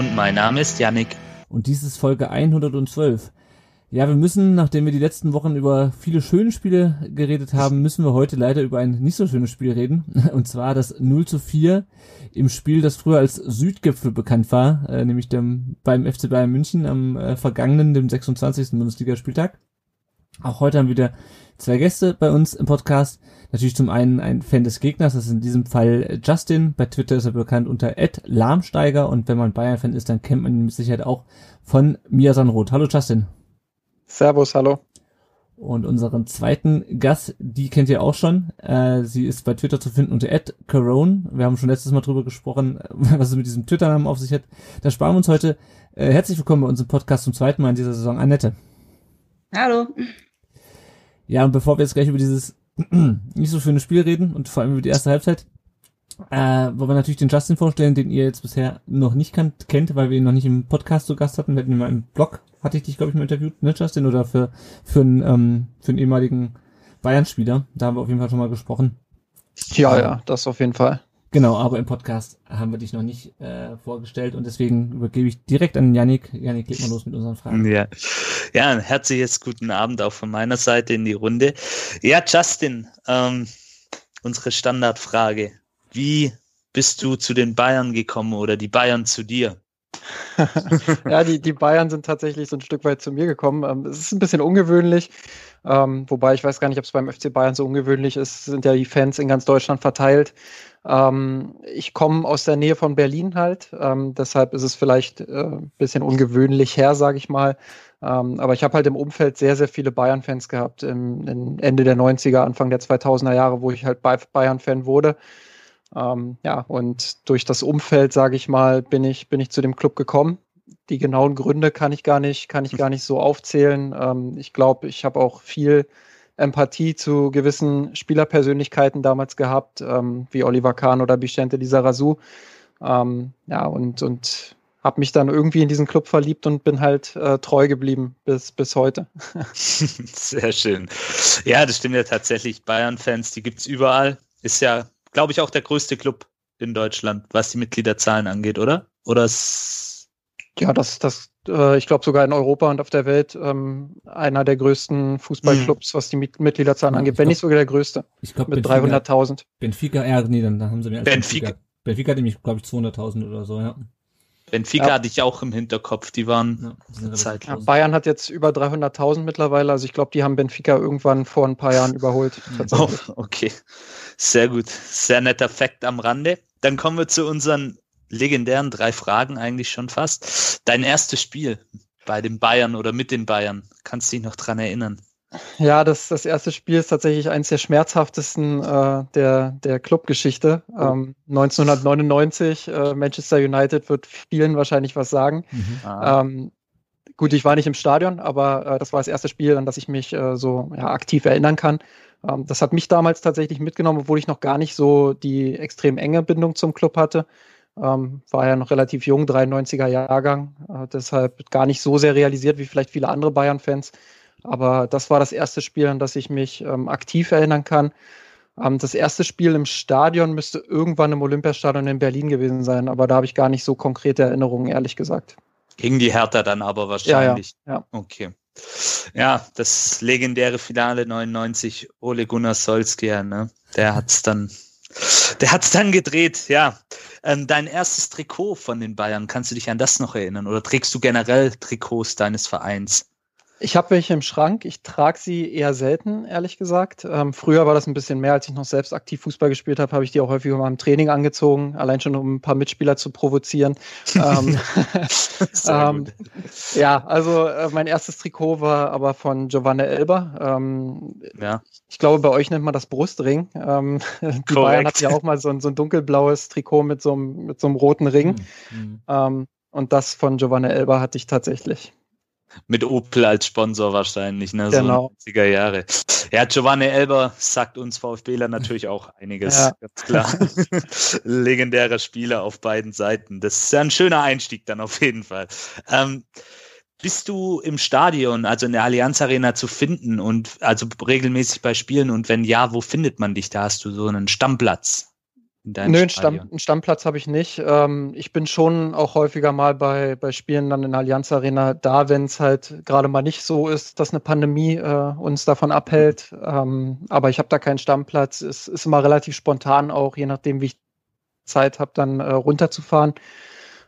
Und mein Name ist Yannick. Und dies ist Folge 112. Ja, wir müssen, nachdem wir die letzten Wochen über viele schöne Spiele geredet haben, müssen wir heute leider über ein nicht so schönes Spiel reden. Und zwar das 0 zu 4 im Spiel, das früher als Südgipfel bekannt war, äh, nämlich dem, beim FC Bayern München am äh, vergangenen, dem 26. Bundesligaspieltag. Auch heute haben wir wieder zwei Gäste bei uns im Podcast. Natürlich zum einen ein Fan des Gegners, das ist in diesem Fall Justin. Bei Twitter ist er bekannt unter Ed Lahmsteiger und wenn man Bayern-Fan ist, dann kennt man ihn mit Sicherheit auch von Mia Sanroth. Hallo Justin. Servus, hallo. Und unseren zweiten Gast, die kennt ihr auch schon. Äh, sie ist bei Twitter zu finden unter Ed Corone. Wir haben schon letztes Mal drüber gesprochen, was es mit diesem Twitter-Namen auf sich hat. Da sparen wir uns heute. Äh, herzlich willkommen bei unserem Podcast zum zweiten Mal in dieser Saison, Annette. Hallo. Ja, und bevor wir jetzt gleich über dieses nicht so schöne Spiel reden und vor allem über die erste Halbzeit, äh, wollen wir natürlich den Justin vorstellen, den ihr jetzt bisher noch nicht kannt, kennt, weil wir ihn noch nicht im Podcast zu Gast hatten. Wir hatten ihn mal im Blog, hatte ich dich, glaube ich, mal interviewt, ne, Justin? Oder für, für einen, ähm, für einen ehemaligen Bayern-Spieler. Da haben wir auf jeden Fall schon mal gesprochen. Ja, ja, das auf jeden Fall. Genau, aber im Podcast haben wir dich noch nicht äh, vorgestellt und deswegen übergebe ich direkt an Yannick. Yannick, leg mal los mit unseren Fragen. Ja. ja, ein herzliches guten Abend auch von meiner Seite in die Runde. Ja, Justin, ähm, unsere Standardfrage. Wie bist du zu den Bayern gekommen oder die Bayern zu dir? Ja, die, die Bayern sind tatsächlich so ein Stück weit zu mir gekommen. Ähm, es ist ein bisschen ungewöhnlich, ähm, wobei ich weiß gar nicht, ob es beim FC Bayern so ungewöhnlich ist. Es sind ja die Fans in ganz Deutschland verteilt. Ähm, ich komme aus der Nähe von Berlin halt, deshalb ist es vielleicht äh, ein bisschen ungewöhnlich her, sage ich mal. Aber ich habe halt im Umfeld sehr, sehr viele Bayern-Fans gehabt, im, Ende der 90er, Anfang der 2000er Jahre, wo ich halt Bayern-Fan wurde. Ähm, ja, und durch das Umfeld, sage ich mal, bin ich, bin ich zu dem Club gekommen. Die genauen Gründe kann ich gar nicht, kann ich gar nicht so aufzählen. Ähm, ich glaube, ich habe auch viel Empathie zu gewissen Spielerpersönlichkeiten damals gehabt, ähm, wie Oliver Kahn oder Vicente Lizarazu. Ähm, ja, und, und habe mich dann irgendwie in diesen Club verliebt und bin halt äh, treu geblieben bis, bis heute. Sehr schön. Ja, das stimmt ja tatsächlich. Bayern-Fans, die gibt's überall. Ist ja, glaube ich, auch der größte Club in Deutschland, was die Mitgliederzahlen angeht, oder? Oder ist ja, das, das, äh, ich glaube sogar in Europa und auf der Welt ähm, einer der größten Fußballclubs, mhm. was die Mitgliederzahlen angeht, wenn nicht sogar der größte. Ich glaube mit 300.000. Benfica, ja, nee, dann, dann haben sie mehr Benfica. Benfica, Benfica hat nämlich, glaube ich, 200.000 oder so, ja. Benfica ja. hatte ich auch im Hinterkopf, die waren ja. Ja, Bayern hat jetzt über 300.000 mittlerweile, also ich glaube, die haben Benfica irgendwann vor ein paar Jahren überholt. Oh, okay, sehr gut, sehr netter Fakt am Rande. Dann kommen wir zu unseren legendären drei Fragen eigentlich schon fast. Dein erstes Spiel bei den Bayern oder mit den Bayern, kannst du dich noch dran erinnern? Ja, das, das erste Spiel ist tatsächlich eines der schmerzhaftesten äh, der, der Clubgeschichte. Oh. Ähm, 1999, äh, Manchester United wird vielen wahrscheinlich was sagen. Mhm. Ah. Ähm, gut, ich war nicht im Stadion, aber äh, das war das erste Spiel, an das ich mich äh, so ja, aktiv erinnern kann. Ähm, das hat mich damals tatsächlich mitgenommen, obwohl ich noch gar nicht so die extrem enge Bindung zum Club hatte. Ähm, war ja noch relativ jung, 93er Jahrgang, äh, deshalb gar nicht so sehr realisiert wie vielleicht viele andere Bayern-Fans. Aber das war das erste Spiel, an das ich mich ähm, aktiv erinnern kann. Ähm, das erste Spiel im Stadion müsste irgendwann im Olympiastadion in Berlin gewesen sein, aber da habe ich gar nicht so konkrete Erinnerungen, ehrlich gesagt. Gegen die Hertha dann aber wahrscheinlich. Ja, ja, ja. Okay. Ja, das legendäre Finale 99, Ole Gunnar Solskjaer, ne? Der hat's dann, der hat's dann gedreht, ja. Ähm, dein erstes Trikot von den Bayern, kannst du dich an das noch erinnern? Oder trägst du generell Trikots deines Vereins? Ich habe welche im Schrank. Ich trage sie eher selten, ehrlich gesagt. Ähm, früher war das ein bisschen mehr, als ich noch selbst aktiv Fußball gespielt habe, habe ich die auch häufiger mal im Training angezogen, allein schon um ein paar Mitspieler zu provozieren. ähm, ähm, ja, also äh, mein erstes Trikot war aber von Giovanni Elber. Ähm, ja. Ich glaube, bei euch nennt man das Brustring. Ähm, die. Bayern hatten ja auch mal so ein, so ein dunkelblaues Trikot mit so einem, mit so einem roten Ring. Mhm. Ähm, Und das von Giovanni Elba hatte ich tatsächlich. Mit Opel als Sponsor wahrscheinlich, ne? Genau. So 90er Jahre. Ja, Giovanni Elber sagt uns VfBler natürlich auch einiges, Ja. ganz klar. Legendärer Spieler auf beiden Seiten. Das ist ja ein schöner Einstieg dann auf jeden Fall. Ähm, bist du im Stadion, also in der Allianz Arena zu finden und also regelmäßig bei Spielen und wenn ja, wo findet man dich? Da hast du so einen Stammplatz in deinem Nö, einen. Stamm, einen Stammplatz habe ich nicht. Ähm, ich bin schon auch häufiger mal bei, bei Spielen dann in der Allianz Arena da, wenn es halt gerade mal nicht so ist, dass eine Pandemie äh, uns davon abhält. Ähm, aber ich habe da keinen Stammplatz. Es ist immer relativ spontan auch, je nachdem, wie ich Zeit habe, dann äh, runterzufahren.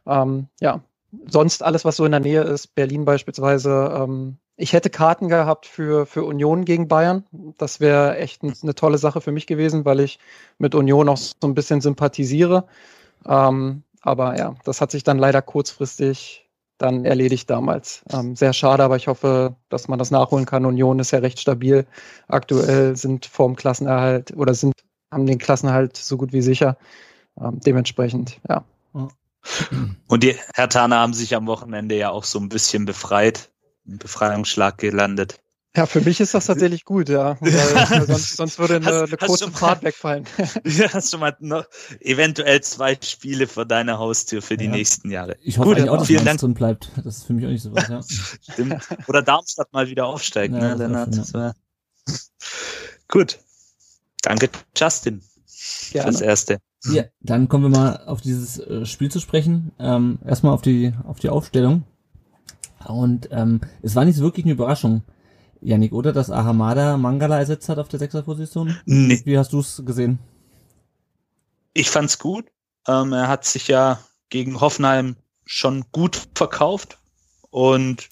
Ähm, ja, sonst alles, was so in der Nähe ist, Berlin beispielsweise. Ähm, ich hätte Karten gehabt für, für Union gegen Bayern. Das wäre echt ein, eine tolle Sache für mich gewesen, weil ich mit Union auch so ein bisschen sympathisiere. Ähm, aber ja, das hat sich dann leider kurzfristig dann erledigt damals. Ähm, sehr schade, aber ich hoffe, dass man das nachholen kann. Union ist ja recht stabil. Aktuell sind vorm Klassenerhalt oder sind, haben den Klassenerhalt so gut wie sicher. Ähm, dementsprechend, ja. Und die Hertaner haben sich am Wochenende ja auch so ein bisschen befreit, einen Befreiungsschlag gelandet. Ja, für mich ist das tatsächlich gut, ja. Weil, weil sonst, sonst würde eine, Hast- eine kurze mal- Fahrt wegfallen. Ja, hast du mal noch eventuell zwei Spiele vor deiner Haustür für die Ja. nächsten Jahre. Ich hoffe Gut, eigentlich auch, dass vielen Dank. drin bleibt. Das ist für mich auch nicht so was, ja. Stimmt. Oder Darmstadt mal wieder aufsteigt, Ja, ne, Lennart? Gut. Danke, Justin, Gerne. fürs Erste. Ja, dann kommen wir mal auf dieses äh, Spiel zu sprechen. Ähm, erstmal auf die auf die Aufstellung. Und ähm, es war nicht so wirklich eine Überraschung, Yannick, oder? Dass Ahamada Mangala ersetzt hat auf der Sechserposition. Nee, Wie hast du es gesehen? ich fand's gut. Ähm, er hat sich ja gegen Hoffenheim schon gut verkauft. Und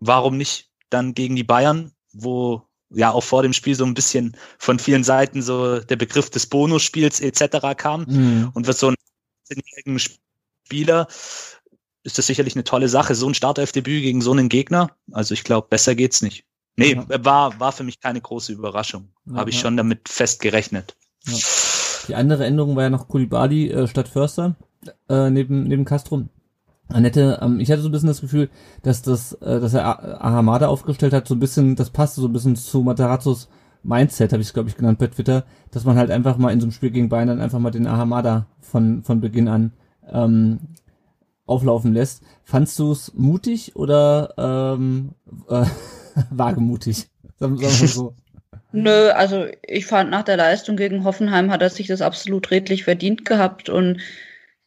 warum nicht dann gegen die Bayern, wo ja auch vor dem Spiel so ein bisschen von vielen Seiten so der Begriff des Bonusspiels etc. kam. Mhm. Und für so einen 18-jährigen Spieler ist das sicherlich eine tolle Sache. So ein Startelfdebüt gegen so einen Gegner. Also ich glaube, besser geht's nicht. Nee, Ja. war, war für mich keine große Überraschung. Ja, Habe ich ja. schon damit fest gerechnet. Die andere Änderung war ja noch Kulibali äh, statt Förster äh, neben neben Castro. Annette, ähm, ich hatte so ein bisschen das Gefühl, dass das, äh, dass er Ahamada aufgestellt hat, so ein bisschen, das passte so ein bisschen zu Matarazzos Mindset, habe ich es glaube ich genannt bei Twitter, dass man halt einfach mal in so einem Spiel gegen Bayern dann einfach mal den Ahamada von von Beginn an ähm, auflaufen lässt. Fandst du es mutig oder ähm, äh, wagemutig? Sagen, wir so. Nö, also ich fand nach der Leistung gegen Hoffenheim hat er sich das absolut redlich verdient gehabt und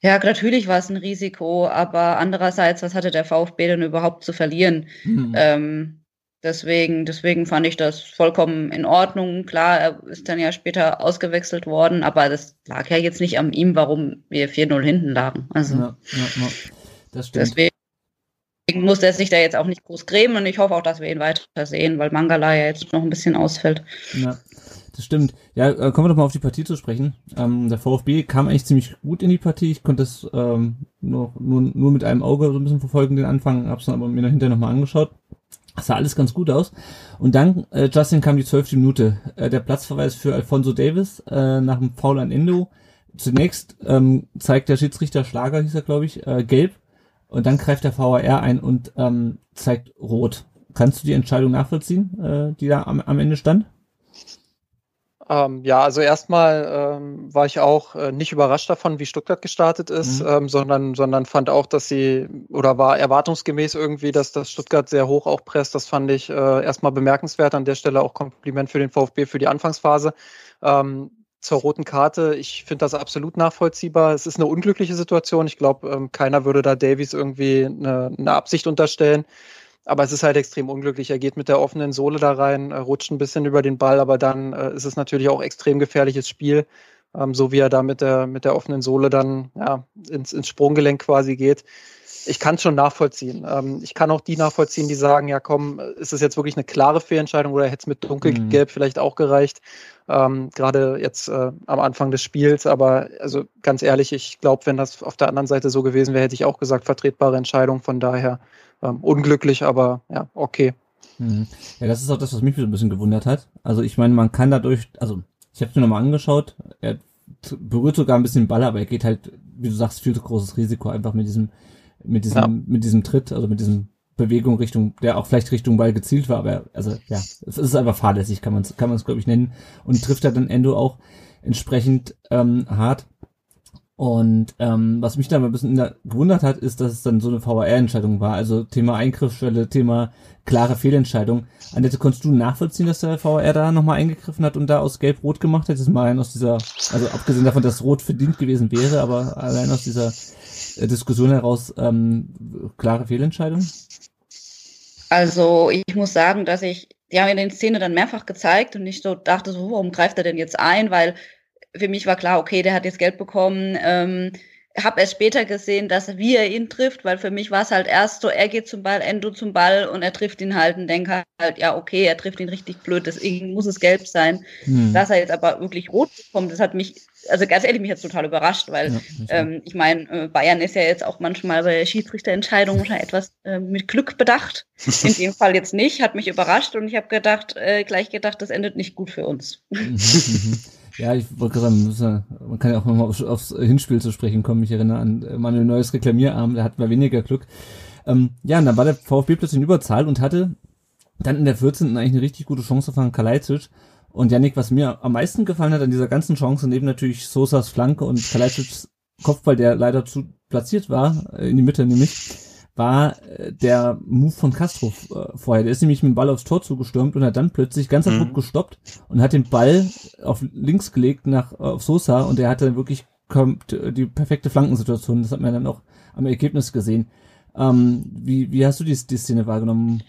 ja, natürlich war es ein Risiko, aber andererseits, was hatte der VfB denn überhaupt zu verlieren? Hm. Ähm, deswegen, deswegen fand ich das vollkommen in Ordnung. Klar, er ist dann ja später ausgewechselt worden, aber das lag ja jetzt nicht an ihm, warum wir 4-0 hinten lagen. Also ja, ja, ja. Das stimmt. deswegen muss er sich da jetzt auch nicht groß grämen und ich hoffe auch, dass wir ihn weiter sehen, weil Mangala ja jetzt noch ein bisschen ausfällt. Ja, das stimmt. Ja, äh, kommen wir doch mal auf die Partie zu sprechen. Ähm, der VfB kam eigentlich ziemlich gut in die Partie. Ich konnte das ähm, nur, nur, nur mit einem Auge so ein bisschen verfolgen, den Anfang, hab's dann aber mir hinterher nochmal angeschaut. Das sah alles ganz gut aus. Und dann, äh, Justin, kam die zwölfte Minute. Äh, der Platzverweis für Alfonso Davis äh, nach dem Foul an Endo. Zunächst ähm, zeigt der Schiedsrichter Schlager, hieß er, glaube ich, äh, gelb. Und dann greift der VAR ein und ähm, zeigt rot. Kannst du die Entscheidung nachvollziehen, äh, die da am, am Ende stand? Ähm, ja, also erstmal ähm, war ich auch äh, nicht überrascht davon, wie Stuttgart gestartet ist, Mhm. ähm, sondern, sondern fand auch, dass sie oder war erwartungsgemäß irgendwie, dass das Stuttgart sehr hoch auch presst. Das fand ich äh, erstmal bemerkenswert. An der Stelle auch Kompliment für den VfB für die Anfangsphase. Ähm, zur roten Karte, ich finde das absolut nachvollziehbar. Es ist eine unglückliche Situation. Ich glaube, ähm, keiner würde da Davies irgendwie eine, eine Absicht unterstellen. Aber es ist halt extrem unglücklich. Er geht mit der offenen Sohle da rein, äh, rutscht ein bisschen über den Ball, aber dann äh, ist es natürlich auch extrem gefährliches Spiel, ähm, so wie er da mit der, mit der offenen Sohle dann ja, ins, ins Sprunggelenk quasi geht. Ich kann es schon nachvollziehen. Ähm, ich kann auch die nachvollziehen, die sagen, ja komm, ist es jetzt wirklich eine klare Fehlentscheidung oder hätte es mit dunkelgelb Mhm. vielleicht auch gereicht? Ähm, Gerade jetzt äh, am Anfang des Spiels, aber also ganz ehrlich, ich glaube, wenn das auf der anderen Seite so gewesen wäre, hätte ich auch gesagt, vertretbare Entscheidung. Von daher ähm, unglücklich, aber ja, okay. Mhm. Ja, das ist auch das, was mich so ein bisschen gewundert hat. Also ich meine, man kann dadurch, also ich habe mir nochmal angeschaut, er berührt sogar ein bisschen den Ball, aber er geht halt, wie du sagst, viel zu großes Risiko einfach mit diesem mit diesem, ja. mit diesem Tritt, also mit diesem Bewegung Richtung, der auch vielleicht Richtung Ball gezielt war, aber also ja, es ist einfach fahrlässig, kann man es kann man es glaube ich nennen und trifft er dann Endo auch entsprechend ähm, hart. Und ähm, was mich da mal ein bisschen gewundert hat, ist, dass es dann so eine VAR-Entscheidung war. Also Thema Eingriffsschwelle, Thema klare Fehlentscheidung. Annette, konntest du nachvollziehen, dass der VAR da nochmal eingegriffen hat und da aus Gelb-Rot gemacht hat? Das ist mal rein aus dieser, also abgesehen davon, dass Rot verdient gewesen wäre, aber allein aus dieser Diskussion heraus ähm, klare Fehlentscheidung? Also ich muss sagen, dass ich, die haben mir den Szene dann mehrfach gezeigt und ich so dachte so, warum greift er denn jetzt ein? Weil für mich war klar, okay, der hat jetzt Geld bekommen. Ähm, habe erst später gesehen, dass wie er ihn trifft, weil für mich war es halt erst so, er geht zum Ball, Endo zum Ball und er trifft ihn halt und denke halt, ja, okay, er trifft ihn richtig blöd, deswegen muss es gelb sein. Hm. Dass er jetzt aber wirklich rot bekommt, das hat mich, also ganz ehrlich, mich jetzt total überrascht, weil ja, ähm, ich meine, äh, Bayern ist ja jetzt auch manchmal bei Schiedsrichterentscheidungen schon etwas äh, mit Glück bedacht. In dem Fall jetzt nicht, hat mich überrascht und ich habe gedacht, äh, gleich gedacht, das endet nicht gut für uns. Mhm, mhm. Ja, ich wollte gerade sagen, man kann ja auch nochmal aufs, aufs Hinspiel zu sprechen kommen. Ich erinnere an Manuel Neues Reklamierarm, der hat mal weniger Glück. Ähm, ja, und dann war der VfB plötzlich in Überzahl und hatte dann in der 14. eigentlich eine richtig gute Chance von Kalajdzic. Und Janik, was mir am meisten gefallen hat an dieser ganzen Chance, neben natürlich Sosas Flanke und Kalajdzics Kopfball, der leider zu platziert war, äh, in die Mitte nämlich, war äh, der Move von Castro äh, vorher. Der ist nämlich mit dem Ball aufs Tor zugestürmt und hat dann plötzlich ganz abrupt mhm. gestoppt und hat den Ball auf links gelegt nach auf Sosa und er hatte wirklich die perfekte Flankensituation. Das hat man dann auch am Ergebnis gesehen. Ähm, wie, wie hast du die, die Szene wahrgenommen?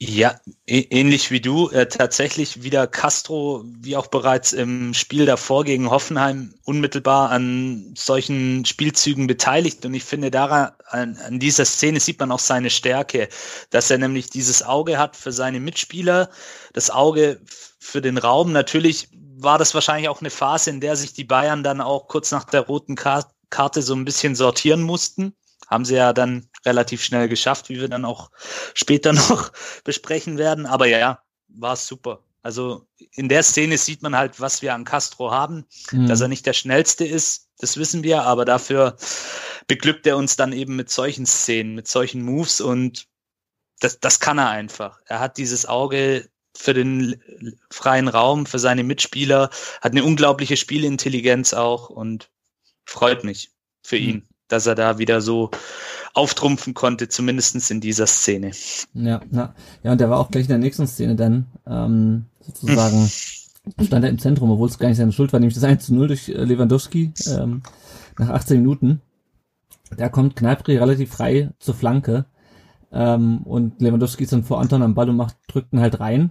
Ja, ähnlich wie du. Äh, tatsächlich wieder Castro, wie auch bereits im Spiel davor gegen Hoffenheim, unmittelbar an solchen Spielzügen beteiligt. Und ich finde, daran, an, an dieser Szene sieht man auch seine Stärke, dass er nämlich dieses Auge hat für seine Mitspieler, das Auge für den Raum. Natürlich war das wahrscheinlich auch eine Phase, in der sich die Bayern dann auch kurz nach der roten Karte so ein bisschen sortieren mussten haben sie ja dann relativ schnell geschafft, wie wir dann auch später noch besprechen werden. Aber ja, war super. Also in der Szene sieht man halt, was wir an Castro haben, mhm. dass er nicht der schnellste ist, das wissen wir, aber dafür beglückt er uns dann eben mit solchen Szenen, mit solchen Moves und das, das kann er einfach. Er hat dieses Auge für den freien Raum, für seine Mitspieler, hat eine unglaubliche Spielintelligenz auch und freut mich für mhm. ihn dass er da wieder so auftrumpfen konnte, zumindestens in dieser Szene. Ja, ja. ja, und der war auch gleich in der nächsten Szene dann ähm, sozusagen stand er im Zentrum, obwohl es gar nicht seine Schuld war, nämlich das 1 zu 0 durch äh, Lewandowski ähm, nach 18 Minuten. Da kommt Kneipri relativ frei zur Flanke ähm, und Lewandowski ist dann vor Anton am Ball und macht, drückt ihn halt rein.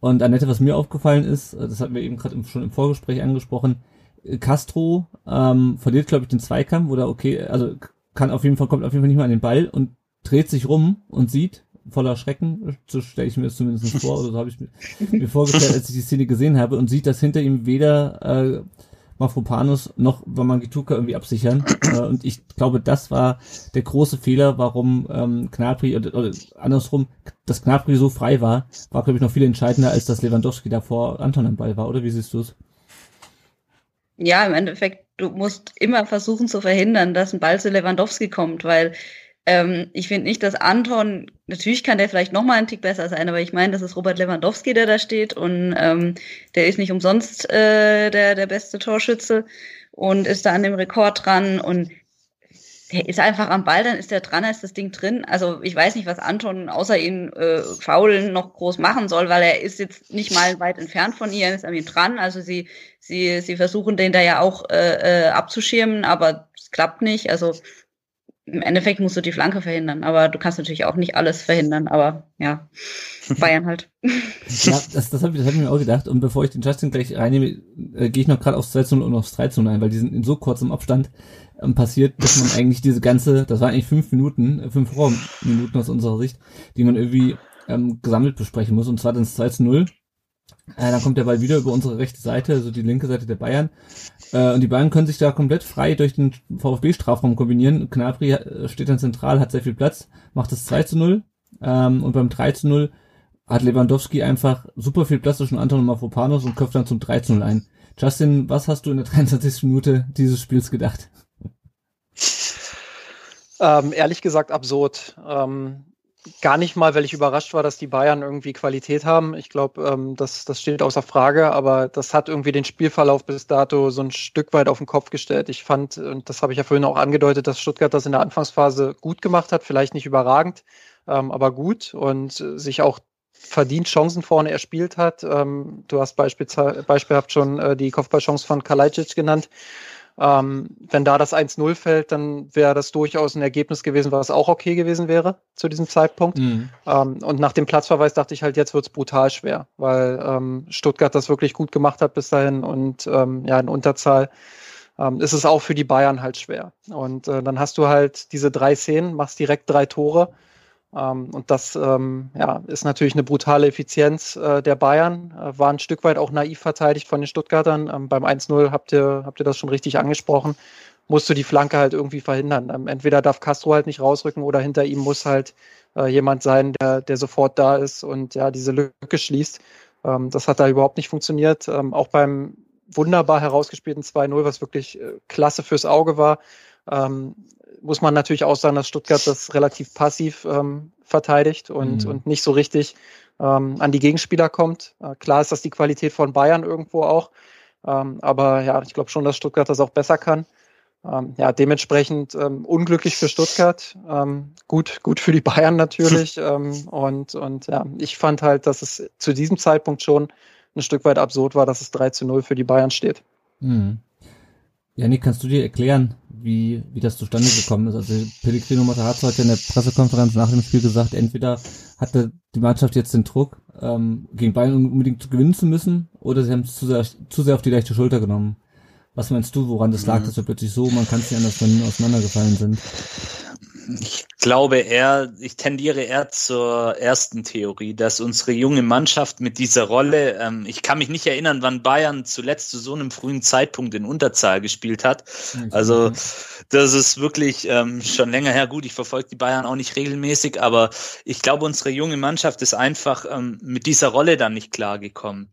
Und Annette, was mir aufgefallen ist, äh, das hatten wir eben gerade schon im Vorgespräch angesprochen, Castro ähm, verliert, glaube ich, den Zweikampf oder okay, also kann auf jeden Fall, kommt auf jeden Fall nicht mehr an den Ball und dreht sich rum und sieht, voller Schrecken, so stelle ich mir das zumindest vor, oder so habe ich mir, mir vorgestellt, als ich die Szene gesehen habe, und sieht, dass hinter ihm weder äh, Mafropanus noch Wamangituka irgendwie absichern. Äh, und ich glaube, das war der große Fehler, warum ähm, Knapri, oder, oder andersrum, dass Knapri so frei war, war, glaube ich, noch viel entscheidender, als dass Lewandowski davor Anton am Ball war, oder wie siehst du es? Ja, im Endeffekt, du musst immer versuchen zu verhindern, dass ein Ball zu Lewandowski kommt, weil ähm, ich finde nicht, dass Anton, natürlich kann der vielleicht noch mal einen Tick besser sein, aber ich meine, das ist Robert Lewandowski, der da steht und ähm, der ist nicht umsonst äh, der, der beste Torschütze und ist da an dem Rekord dran und der ist einfach am Ball, dann ist der dran, ist das Ding drin. Also ich weiß nicht, was Anton außer ihn äh, faulen noch groß machen soll, weil er ist jetzt nicht mal weit entfernt von ihr, ist an ihm dran. Also sie, sie, sie versuchen den da ja auch äh, äh, abzuschirmen, aber es klappt nicht. Also im Endeffekt musst du die Flanke verhindern, aber du kannst natürlich auch nicht alles verhindern, aber ja, Bayern halt. ja, das, das habe ich, das hab ich mir auch gedacht. Und bevor ich den Justin gleich reinnehme, äh, gehe ich noch gerade aufs 2 und aufs 3 ein, weil die sind in so kurzem Abstand ähm, passiert, dass man eigentlich diese ganze, das waren eigentlich fünf Minuten, äh, fünf Minuten aus unserer Sicht, die man irgendwie ähm, gesammelt besprechen muss. Und zwar dann das 2 zu 0. Äh, dann kommt der Ball wieder über unsere rechte Seite, also die linke Seite der Bayern. Äh, und die Bayern können sich da komplett frei durch den VfB-Strafraum kombinieren. Knabri äh, steht dann zentral, hat sehr viel Platz, macht das 2 zu 0. Ähm, und beim 3 zu 0 hat Lewandowski einfach super viel Platz zwischen Anton und Mafropanos und köpft dann zum 3 zu 0 ein. Justin, was hast du in der 23. Minute dieses Spiels gedacht? Ähm, ehrlich gesagt absurd. Ähm, gar nicht mal, weil ich überrascht war, dass die Bayern irgendwie Qualität haben. Ich glaube, ähm, das, das steht außer Frage, aber das hat irgendwie den Spielverlauf bis dato so ein Stück weit auf den Kopf gestellt. Ich fand, und das habe ich ja vorhin auch angedeutet, dass Stuttgart das in der Anfangsphase gut gemacht hat, vielleicht nicht überragend, ähm, aber gut und sich auch verdient Chancen vorne erspielt hat. Ähm, du hast beispielhaft schon äh, die Kopfballchance von Kalajdzic genannt. Ähm, wenn da das 1-0 fällt, dann wäre das durchaus ein Ergebnis gewesen, was auch okay gewesen wäre zu diesem Zeitpunkt. Mhm. Ähm, und nach dem Platzverweis dachte ich halt, jetzt wird es brutal schwer, weil ähm, Stuttgart das wirklich gut gemacht hat bis dahin und ähm, ja, in Unterzahl ähm, ist es auch für die Bayern halt schwer. Und äh, dann hast du halt diese drei Szenen, machst direkt drei Tore und das ähm, ja, ist natürlich eine brutale Effizienz äh, der Bayern. Äh, war ein Stück weit auch naiv verteidigt von den Stuttgartern. Ähm, beim 1-0 habt ihr, habt ihr das schon richtig angesprochen. Musst du die Flanke halt irgendwie verhindern. Ähm, entweder darf Castro halt nicht rausrücken oder hinter ihm muss halt äh, jemand sein, der, der sofort da ist und ja diese Lücke schließt. Ähm, das hat da überhaupt nicht funktioniert. Ähm, auch beim wunderbar herausgespielten 2-0, was wirklich klasse fürs Auge war, ähm, muss man natürlich auch sagen, dass Stuttgart das relativ passiv ähm, verteidigt und, mhm. und nicht so richtig ähm, an die Gegenspieler kommt. Äh, klar ist das die Qualität von Bayern irgendwo auch, ähm, aber ja, ich glaube schon, dass Stuttgart das auch besser kann. Ähm, ja, dementsprechend ähm, unglücklich für Stuttgart, ähm, gut, gut für die Bayern natürlich. ähm, und, und ja, ich fand halt, dass es zu diesem Zeitpunkt schon ein Stück weit absurd war, dass es 3 zu 0 für die Bayern steht. Mhm. Janik, kannst du dir erklären, wie, wie das zustande gekommen ist? Also Pellegrino Mata hat heute in der Pressekonferenz nach dem Spiel gesagt, entweder hatte die Mannschaft jetzt den Druck, ähm, gegen Bayern unbedingt gewinnen zu müssen, oder sie haben es zu sehr, zu sehr auf die leichte Schulter genommen. Was meinst du, woran das lag, mhm. dass wir plötzlich so, man kann es nicht anders, wenn auseinandergefallen sind? Ich glaube eher, ich tendiere eher zur ersten Theorie, dass unsere junge Mannschaft mit dieser Rolle, ähm, ich kann mich nicht erinnern, wann Bayern zuletzt zu so einem frühen Zeitpunkt in Unterzahl gespielt hat. Also das ist wirklich ähm, schon länger her. Gut, ich verfolge die Bayern auch nicht regelmäßig, aber ich glaube, unsere junge Mannschaft ist einfach ähm, mit dieser Rolle dann nicht klargekommen.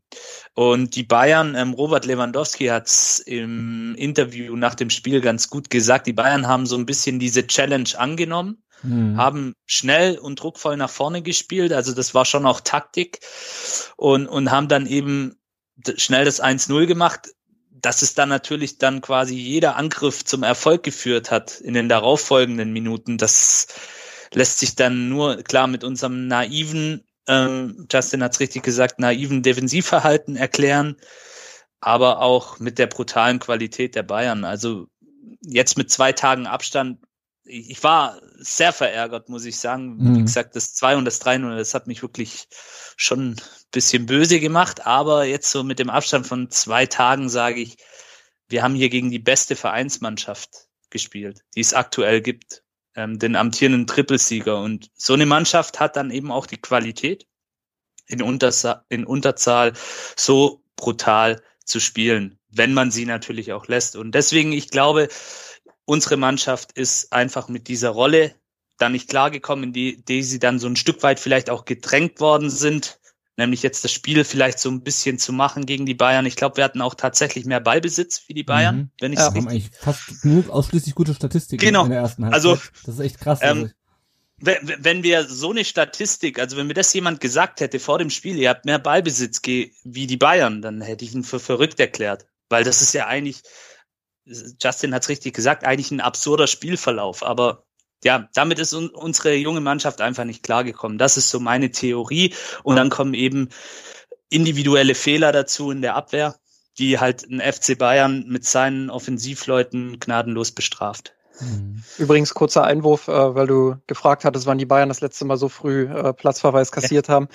Und die Bayern, ähm, Robert Lewandowski hat es im Interview nach dem Spiel ganz gut gesagt, die Bayern haben so ein bisschen diese Challenge angenommen, mhm. haben schnell und druckvoll nach vorne gespielt, also das war schon auch Taktik und, und haben dann eben schnell das 1-0 gemacht. Dass es dann natürlich dann quasi jeder Angriff zum Erfolg geführt hat in den darauffolgenden Minuten, das lässt sich dann nur klar mit unserem naiven ähm, Justin hat es richtig gesagt, naiven Defensivverhalten erklären, aber auch mit der brutalen Qualität der Bayern. Also jetzt mit zwei Tagen Abstand, ich war sehr verärgert, muss ich sagen. Mhm. Wie gesagt, das 2 und das 3 0, das hat mich wirklich schon ein bisschen böse gemacht, aber jetzt so mit dem Abstand von zwei Tagen sage ich, wir haben hier gegen die beste Vereinsmannschaft gespielt, die es aktuell gibt ähm, den amtierenden Trippelsieger. Und so eine Mannschaft hat dann eben auch die Qualität, in, Untersa in Unterzahl so brutal zu spielen, wenn man sie natürlich auch lässt. Und deswegen, ich glaube, unsere Mannschaft ist einfach mit dieser Rolle dann nicht klargekommen, in die, die sie dann so ein Stück weit vielleicht auch gedrängt worden sind nämlich jetzt das Spiel vielleicht so ein bisschen zu machen gegen die Bayern. Ich glaube, wir hatten auch tatsächlich mehr Ballbesitz wie die Bayern, mhm. wenn ich ja, haben eigentlich fast nur ausschließlich gute Statistiken genau. in der ersten Halbzeit. Also das ist echt krass. Ähm, also. wenn wir so eine Statistik, also wenn mir das jemand gesagt hätte vor dem Spiel, ihr habt mehr Ballbesitz wie die Bayern, dann hätte ich ihn für verrückt erklärt, weil das ist ja eigentlich Justin hat es richtig gesagt, eigentlich ein absurder Spielverlauf, aber ja, damit ist un unsere junge Mannschaft einfach nicht klargekommen. Das ist so meine Theorie. Und dann kommen eben individuelle Fehler dazu in der Abwehr, die halt ein FC Bayern mit seinen Offensivleuten gnadenlos bestraft. Mhm. Übrigens kurzer Einwurf, äh, weil du gefragt hattest, wann die Bayern das letzte Mal so früh äh, Platzverweis kassiert ja. haben.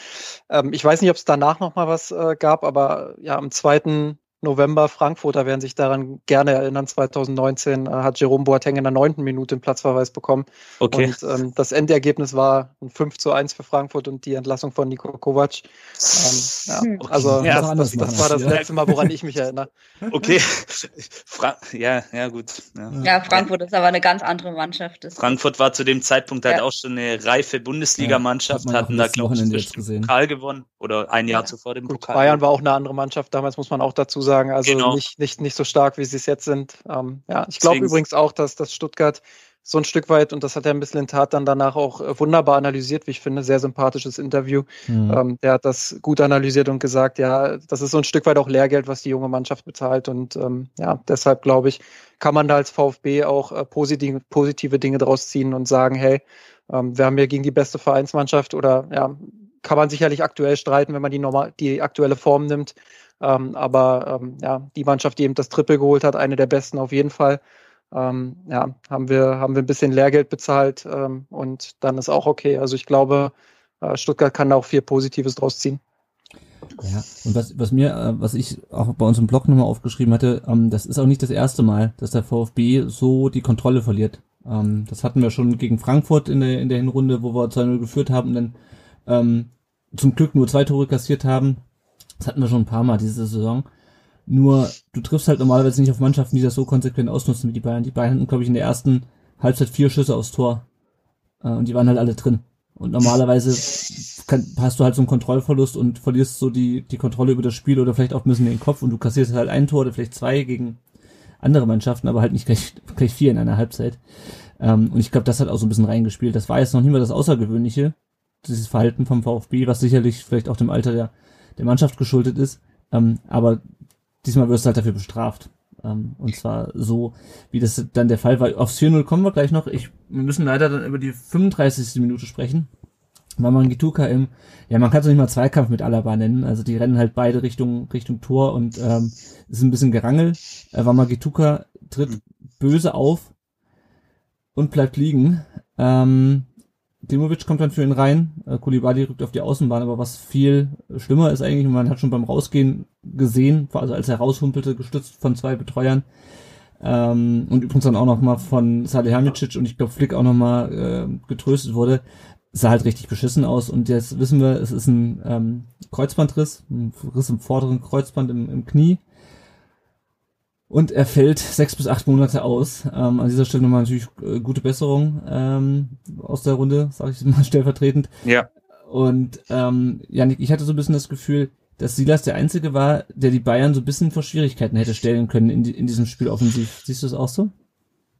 Ähm, ich weiß nicht, ob es danach noch mal was äh, gab, aber ja, am zweiten November. Frankfurter werden sich daran gerne erinnern. 2019 äh, hat Jerome Boateng in der neunten Minute den Platzverweis bekommen. Okay. Und ähm, das Endergebnis war ein 5 zu 1 für Frankfurt und die Entlassung von Nico Kovac. Ähm, ja, hm. okay. Also ja, das, das, das, war das letzte Mal, woran ich mich erinnere. Okay. Fra ja, ja, gut. Ja. ja. Frankfurt ist aber eine ganz andere Mannschaft. Das Frankfurt war zu dem Zeitpunkt halt auch schon eine reife Bundesligamannschaft, hatten da, glaube ich, Pokal gewonnen oder ein Jahr zuvor dem Pokal. Bayern war auch eine andere Mannschaft damals, muss man auch dazu sagen sagen. Also Genau. nicht, nicht, nicht so stark, wie sie es jetzt sind. Ähm, ja, ich glaube übrigens auch, dass, dass Stuttgart so ein Stück weit, und das hat er ein bisschen in Tat dann danach auch äh, wunderbar analysiert, wie ich finde, sehr sympathisches Interview. Mhm. Ähm, der hat das gut analysiert und gesagt, ja, das ist so ein Stück weit auch Lehrgeld, was die junge Mannschaft bezahlt. Und ähm, ja, deshalb glaube ich, kann man da als VfB auch äh, positive, positive Dinge draus ziehen und sagen, hey, ähm, wir haben hier gegen die beste Vereinsmannschaft oder ja, kann man sicherlich aktuell streiten, wenn man die normal, die aktuelle Form nimmt. Ähm, aber ähm, ja, die Mannschaft, die eben das Triple geholt hat, eine der besten auf jeden Fall. Ähm, ja, haben wir, haben wir ein bisschen Lehrgeld bezahlt ähm, und dann ist auch okay. Also ich glaube, äh, Stuttgart kann da auch viel Positives draus ziehen. Ja, und was, was mir, äh, was ich auch bei uns im Blog nochmal aufgeschrieben hatte, ähm, das ist auch nicht das erste Mal, dass der VfB so die Kontrolle verliert. Ähm, das hatten wir schon gegen Frankfurt in der, in der Hinrunde, wo wir 2-0 geführt haben und dann zum Glück nur zwei Tore kassiert haben. Das hatten wir schon ein paar Mal diese Saison. Nur, du triffst halt normalerweise nicht auf Mannschaften, die das so konsequent ausnutzen wie die Bayern. Die Bayern hatten, glaube ich, in der ersten Halbzeit vier Schüsse aufs Tor. Äh, und die waren halt alle drin. Und normalerweise kann, hast du halt so einen Kontrollverlust und verlierst so die, die Kontrolle über das Spiel oder vielleicht auch ein bisschen den Kopf und du kassierst halt ein Tor oder vielleicht zwei gegen andere Mannschaften, aber halt nicht gleich, gleich vier in einer Halbzeit. Ähm, und ich glaube, das hat auch so ein bisschen reingespielt. Das war jetzt noch nicht mal das Außergewöhnliche, dieses Verhalten vom VfB, was sicherlich vielleicht auch dem Alter der, der Mannschaft geschuldet ist. Ähm, aber diesmal wirst du halt dafür bestraft. Ähm, und zwar so, wie das dann der Fall war. Aufs 4-0 kommen wir gleich noch. Ich, wir müssen leider dann über die 35. Minute sprechen. War Mangituka im, ja, man kann es nicht mal Zweikampf mit Alaba nennen. Also die rennen halt beide Richtung, Richtung Tor und ähm, ist ein bisschen Gerangel. Äh, Wamagituka tritt böse auf und bleibt liegen. Ähm, Dimovic kommt dann für ihn rein. Äh, Kulibali rückt auf die Außenbahn, aber was viel schlimmer ist eigentlich, man hat schon beim Rausgehen gesehen, also als er raushumpelte, gestützt von zwei Betreuern, ähm, und übrigens dann auch noch mal von Salihamidzic und ich glaube Flick auch noch mal äh, getröstet wurde, sah halt richtig beschissen aus und jetzt wissen wir, es ist ein ähm, Kreuzbandriss, ein Riss im vorderen Kreuzband im, im Knie und er fällt sechs bis acht Monate aus. Ähm, an dieser Stelle nochmal natürlich äh, gute Besserung ähm, aus der Runde, sage ich mal stellvertretend. Ja. Und ähm, Janik, ich hatte so ein bisschen das Gefühl, dass Silas der Einzige war, der die Bayern so ein bisschen vor Schwierigkeiten hätte stellen können in, die, in diesem Spiel offensiv. Siehst du es auch so?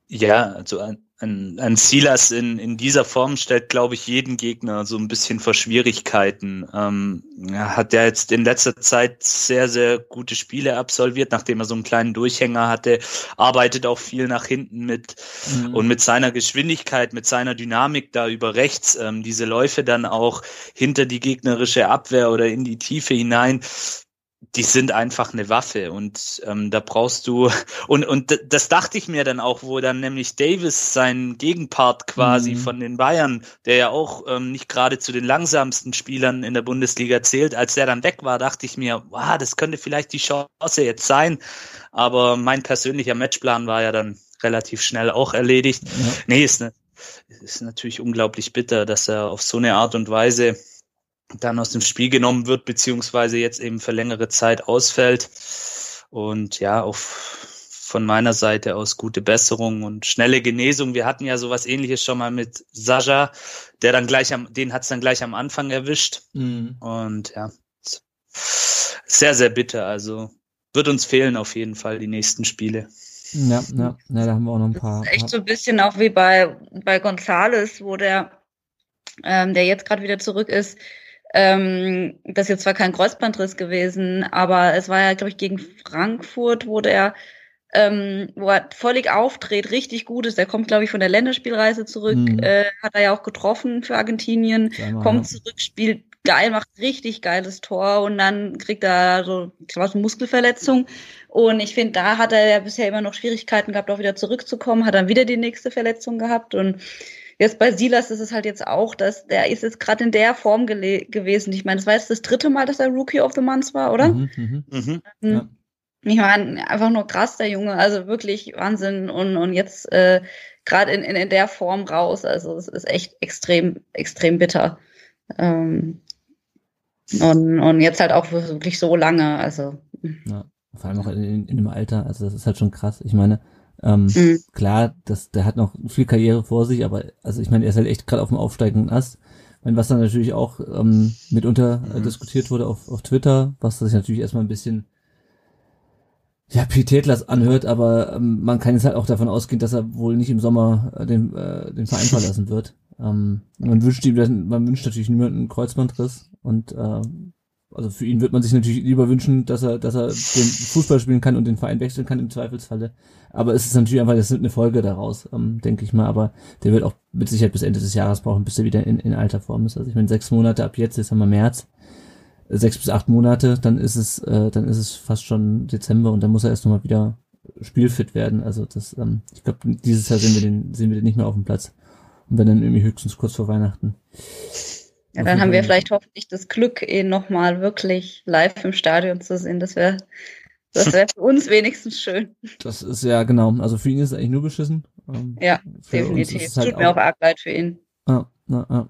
Ja, also ein, ein, ein Silas in, in dieser Form stellt, glaube ich, jeden Gegner so ein bisschen vor Schwierigkeiten. Ähm, er hat ja jetzt in letzter Zeit sehr, sehr gute Spiele absolviert, nachdem er so einen kleinen Durchhänger hatte, arbeitet auch viel nach hinten mit Mhm. und mit seiner Geschwindigkeit, mit seiner Dynamik da über rechts, ähm, diese Läufe dann auch hinter die gegnerische Abwehr oder in die Tiefe hinein, die sind einfach eine Waffe und ähm, da brauchst du und und das dachte ich mir dann auch, wo dann nämlich Davis sein Gegenpart quasi Mhm. von den Bayern, der ja auch ähm, nicht gerade zu den langsamsten Spielern in der Bundesliga zählt, als der dann weg war, dachte ich mir, wow, das könnte vielleicht die Chance jetzt sein, aber mein persönlicher Matchplan war ja dann relativ schnell auch erledigt. Ja. Nee, ist, ne, ist natürlich unglaublich bitter, dass er auf so eine Art und Weise dann aus dem Spiel genommen wird, beziehungsweise jetzt eben für längere Zeit ausfällt. Und ja, auch von meiner Seite aus gute Besserung und schnelle Genesung. Wir hatten ja sowas ähnliches schon mal mit Sascha, der dann gleich am, den hat's dann gleich am Anfang erwischt. Mhm. Und ja, sehr, sehr bitter. Also wird uns fehlen auf jeden Fall die nächsten Spiele. Ja, ja, ja, da haben wir auch noch ein paar. Echt so ein bisschen auch wie bei, bei Gonzales, wo der, ähm, der jetzt gerade wieder zurück ist, ähm, das ist jetzt zwar kein Kreuzbandriss gewesen, aber es war ja, glaube ich, gegen Frankfurt, wo der, ähm, wo er völlig auftritt, richtig gut ist. Der kommt, glaube ich, von der Länderspielreise zurück, Mhm. äh, hat er ja auch getroffen für Argentinien, Zweimal, kommt ja. zurück, spielt geil, macht richtig geiles Tor und dann kriegt er so, ich glaube, eine Muskelverletzung. Und ich finde, da hat er ja bisher immer noch Schwierigkeiten gehabt, auch wieder zurückzukommen, hat dann wieder die nächste Verletzung gehabt und Jetzt bei Silas ist es halt jetzt auch, dass der ist jetzt gerade in der Form gewesen. Ich meine, das war jetzt das dritte Mal, dass er Rookie of the Month war, oder? Mhm, mhm. Mhm. Mhm. Ja. Ich meine, einfach nur krass, der Junge, also wirklich Wahnsinn und, und jetzt äh, gerade in, in, in der Form raus, also es ist echt extrem, extrem bitter. Ähm, und, und jetzt halt auch wirklich so lange, also Ja, vor allem auch in, in dem Alter, also das ist halt schon krass. Ich meine, ähm, Mhm. klar, das, der hat noch viel Karriere vor sich, aber also ich meine, er ist halt echt gerade auf dem aufsteigenden Ast. Meine, was dann natürlich auch ähm, mitunter äh, Mhm. diskutiert wurde auf, auf Twitter, was sich natürlich erstmal ein bisschen ja, Pietätlers anhört, aber ähm, man kann jetzt halt auch davon ausgehen, dass er wohl nicht im Sommer äh, den, äh, den Verein verlassen wird. Ähm, man wünscht ihm, man wünscht natürlich niemanden einen Kreuzbandriss und äh, also für ihn wird man sich natürlich lieber wünschen, dass er, dass er den Fußball spielen kann und den Verein wechseln kann im Zweifelsfalle. Aber es ist natürlich einfach, das ist eine Folge daraus, ähm, denke ich mal. Aber der wird auch mit Sicherheit bis Ende des Jahres brauchen, bis er wieder in, in alter Form ist. Also ich meine, sechs Monate ab jetzt, jetzt haben wir März, sechs bis acht Monate, dann ist es, äh, dann ist es fast schon Dezember und dann muss er erst nochmal wieder spielfit werden. Also das, ähm, ich glaube, dieses Jahr sehen wir den, sehen wir den nicht mehr auf dem Platz. Und wenn dann irgendwie höchstens kurz vor Weihnachten. Ja, dann haben wir vielleicht hoffentlich das Glück, ihn nochmal wirklich live im Stadion zu sehen. Das wäre das wäre für uns wenigstens schön. Das ist ja genau. Also für ihn ist es eigentlich nur beschissen. Ähm, ja, definitiv. Halt tut mir auch arg leid für ihn. Ja, ja, ja.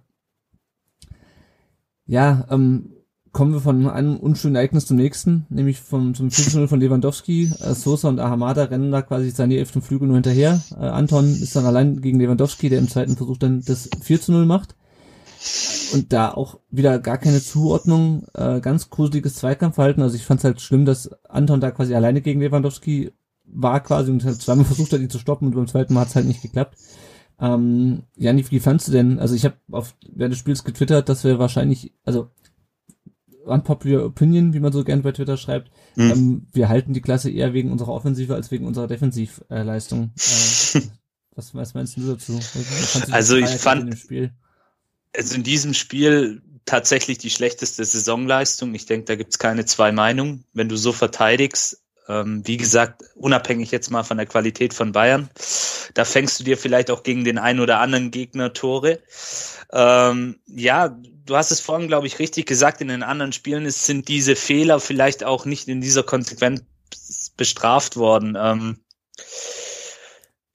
ja ähm, kommen wir von einem unschönen Ereignis zum nächsten, nämlich vom, zum 4 von Lewandowski. Äh, Sosa und Ahamada rennen da quasi seine elften Flügel nur hinterher. Äh, Anton ist dann allein gegen Lewandowski, der im zweiten Versuch dann das 4 zu 0 macht. Und da auch wieder gar keine Zuordnung, äh, ganz gruseliges Zweikampfverhalten. Also ich fand es halt schlimm, dass Anton da quasi alleine gegen Lewandowski war quasi und halt zweimal versucht hat, ihn zu stoppen und beim zweiten Mal hat es halt nicht geklappt. Ähm, Jani, wie fandst du denn? Also ich habe auf während des Spiels getwittert, dass wir wahrscheinlich, also unpopular opinion, wie man so gern bei Twitter schreibt, mhm. ähm, wir halten die Klasse eher wegen unserer Offensive als wegen unserer Defensivleistung. Äh, was, was meinst du dazu? Also ich fand, also in diesem Spiel tatsächlich die schlechteste Saisonleistung. Ich denke, da gibt's keine zwei Meinungen. Wenn du so verteidigst, ähm, wie gesagt, unabhängig jetzt mal von der Qualität von Bayern, da fängst du dir vielleicht auch gegen den einen oder anderen Gegner Tore. Ähm, ja, du hast es vorhin, glaube ich, richtig gesagt, in den anderen Spielen ist, sind diese Fehler vielleicht auch nicht in dieser Konsequenz bestraft worden. Ähm,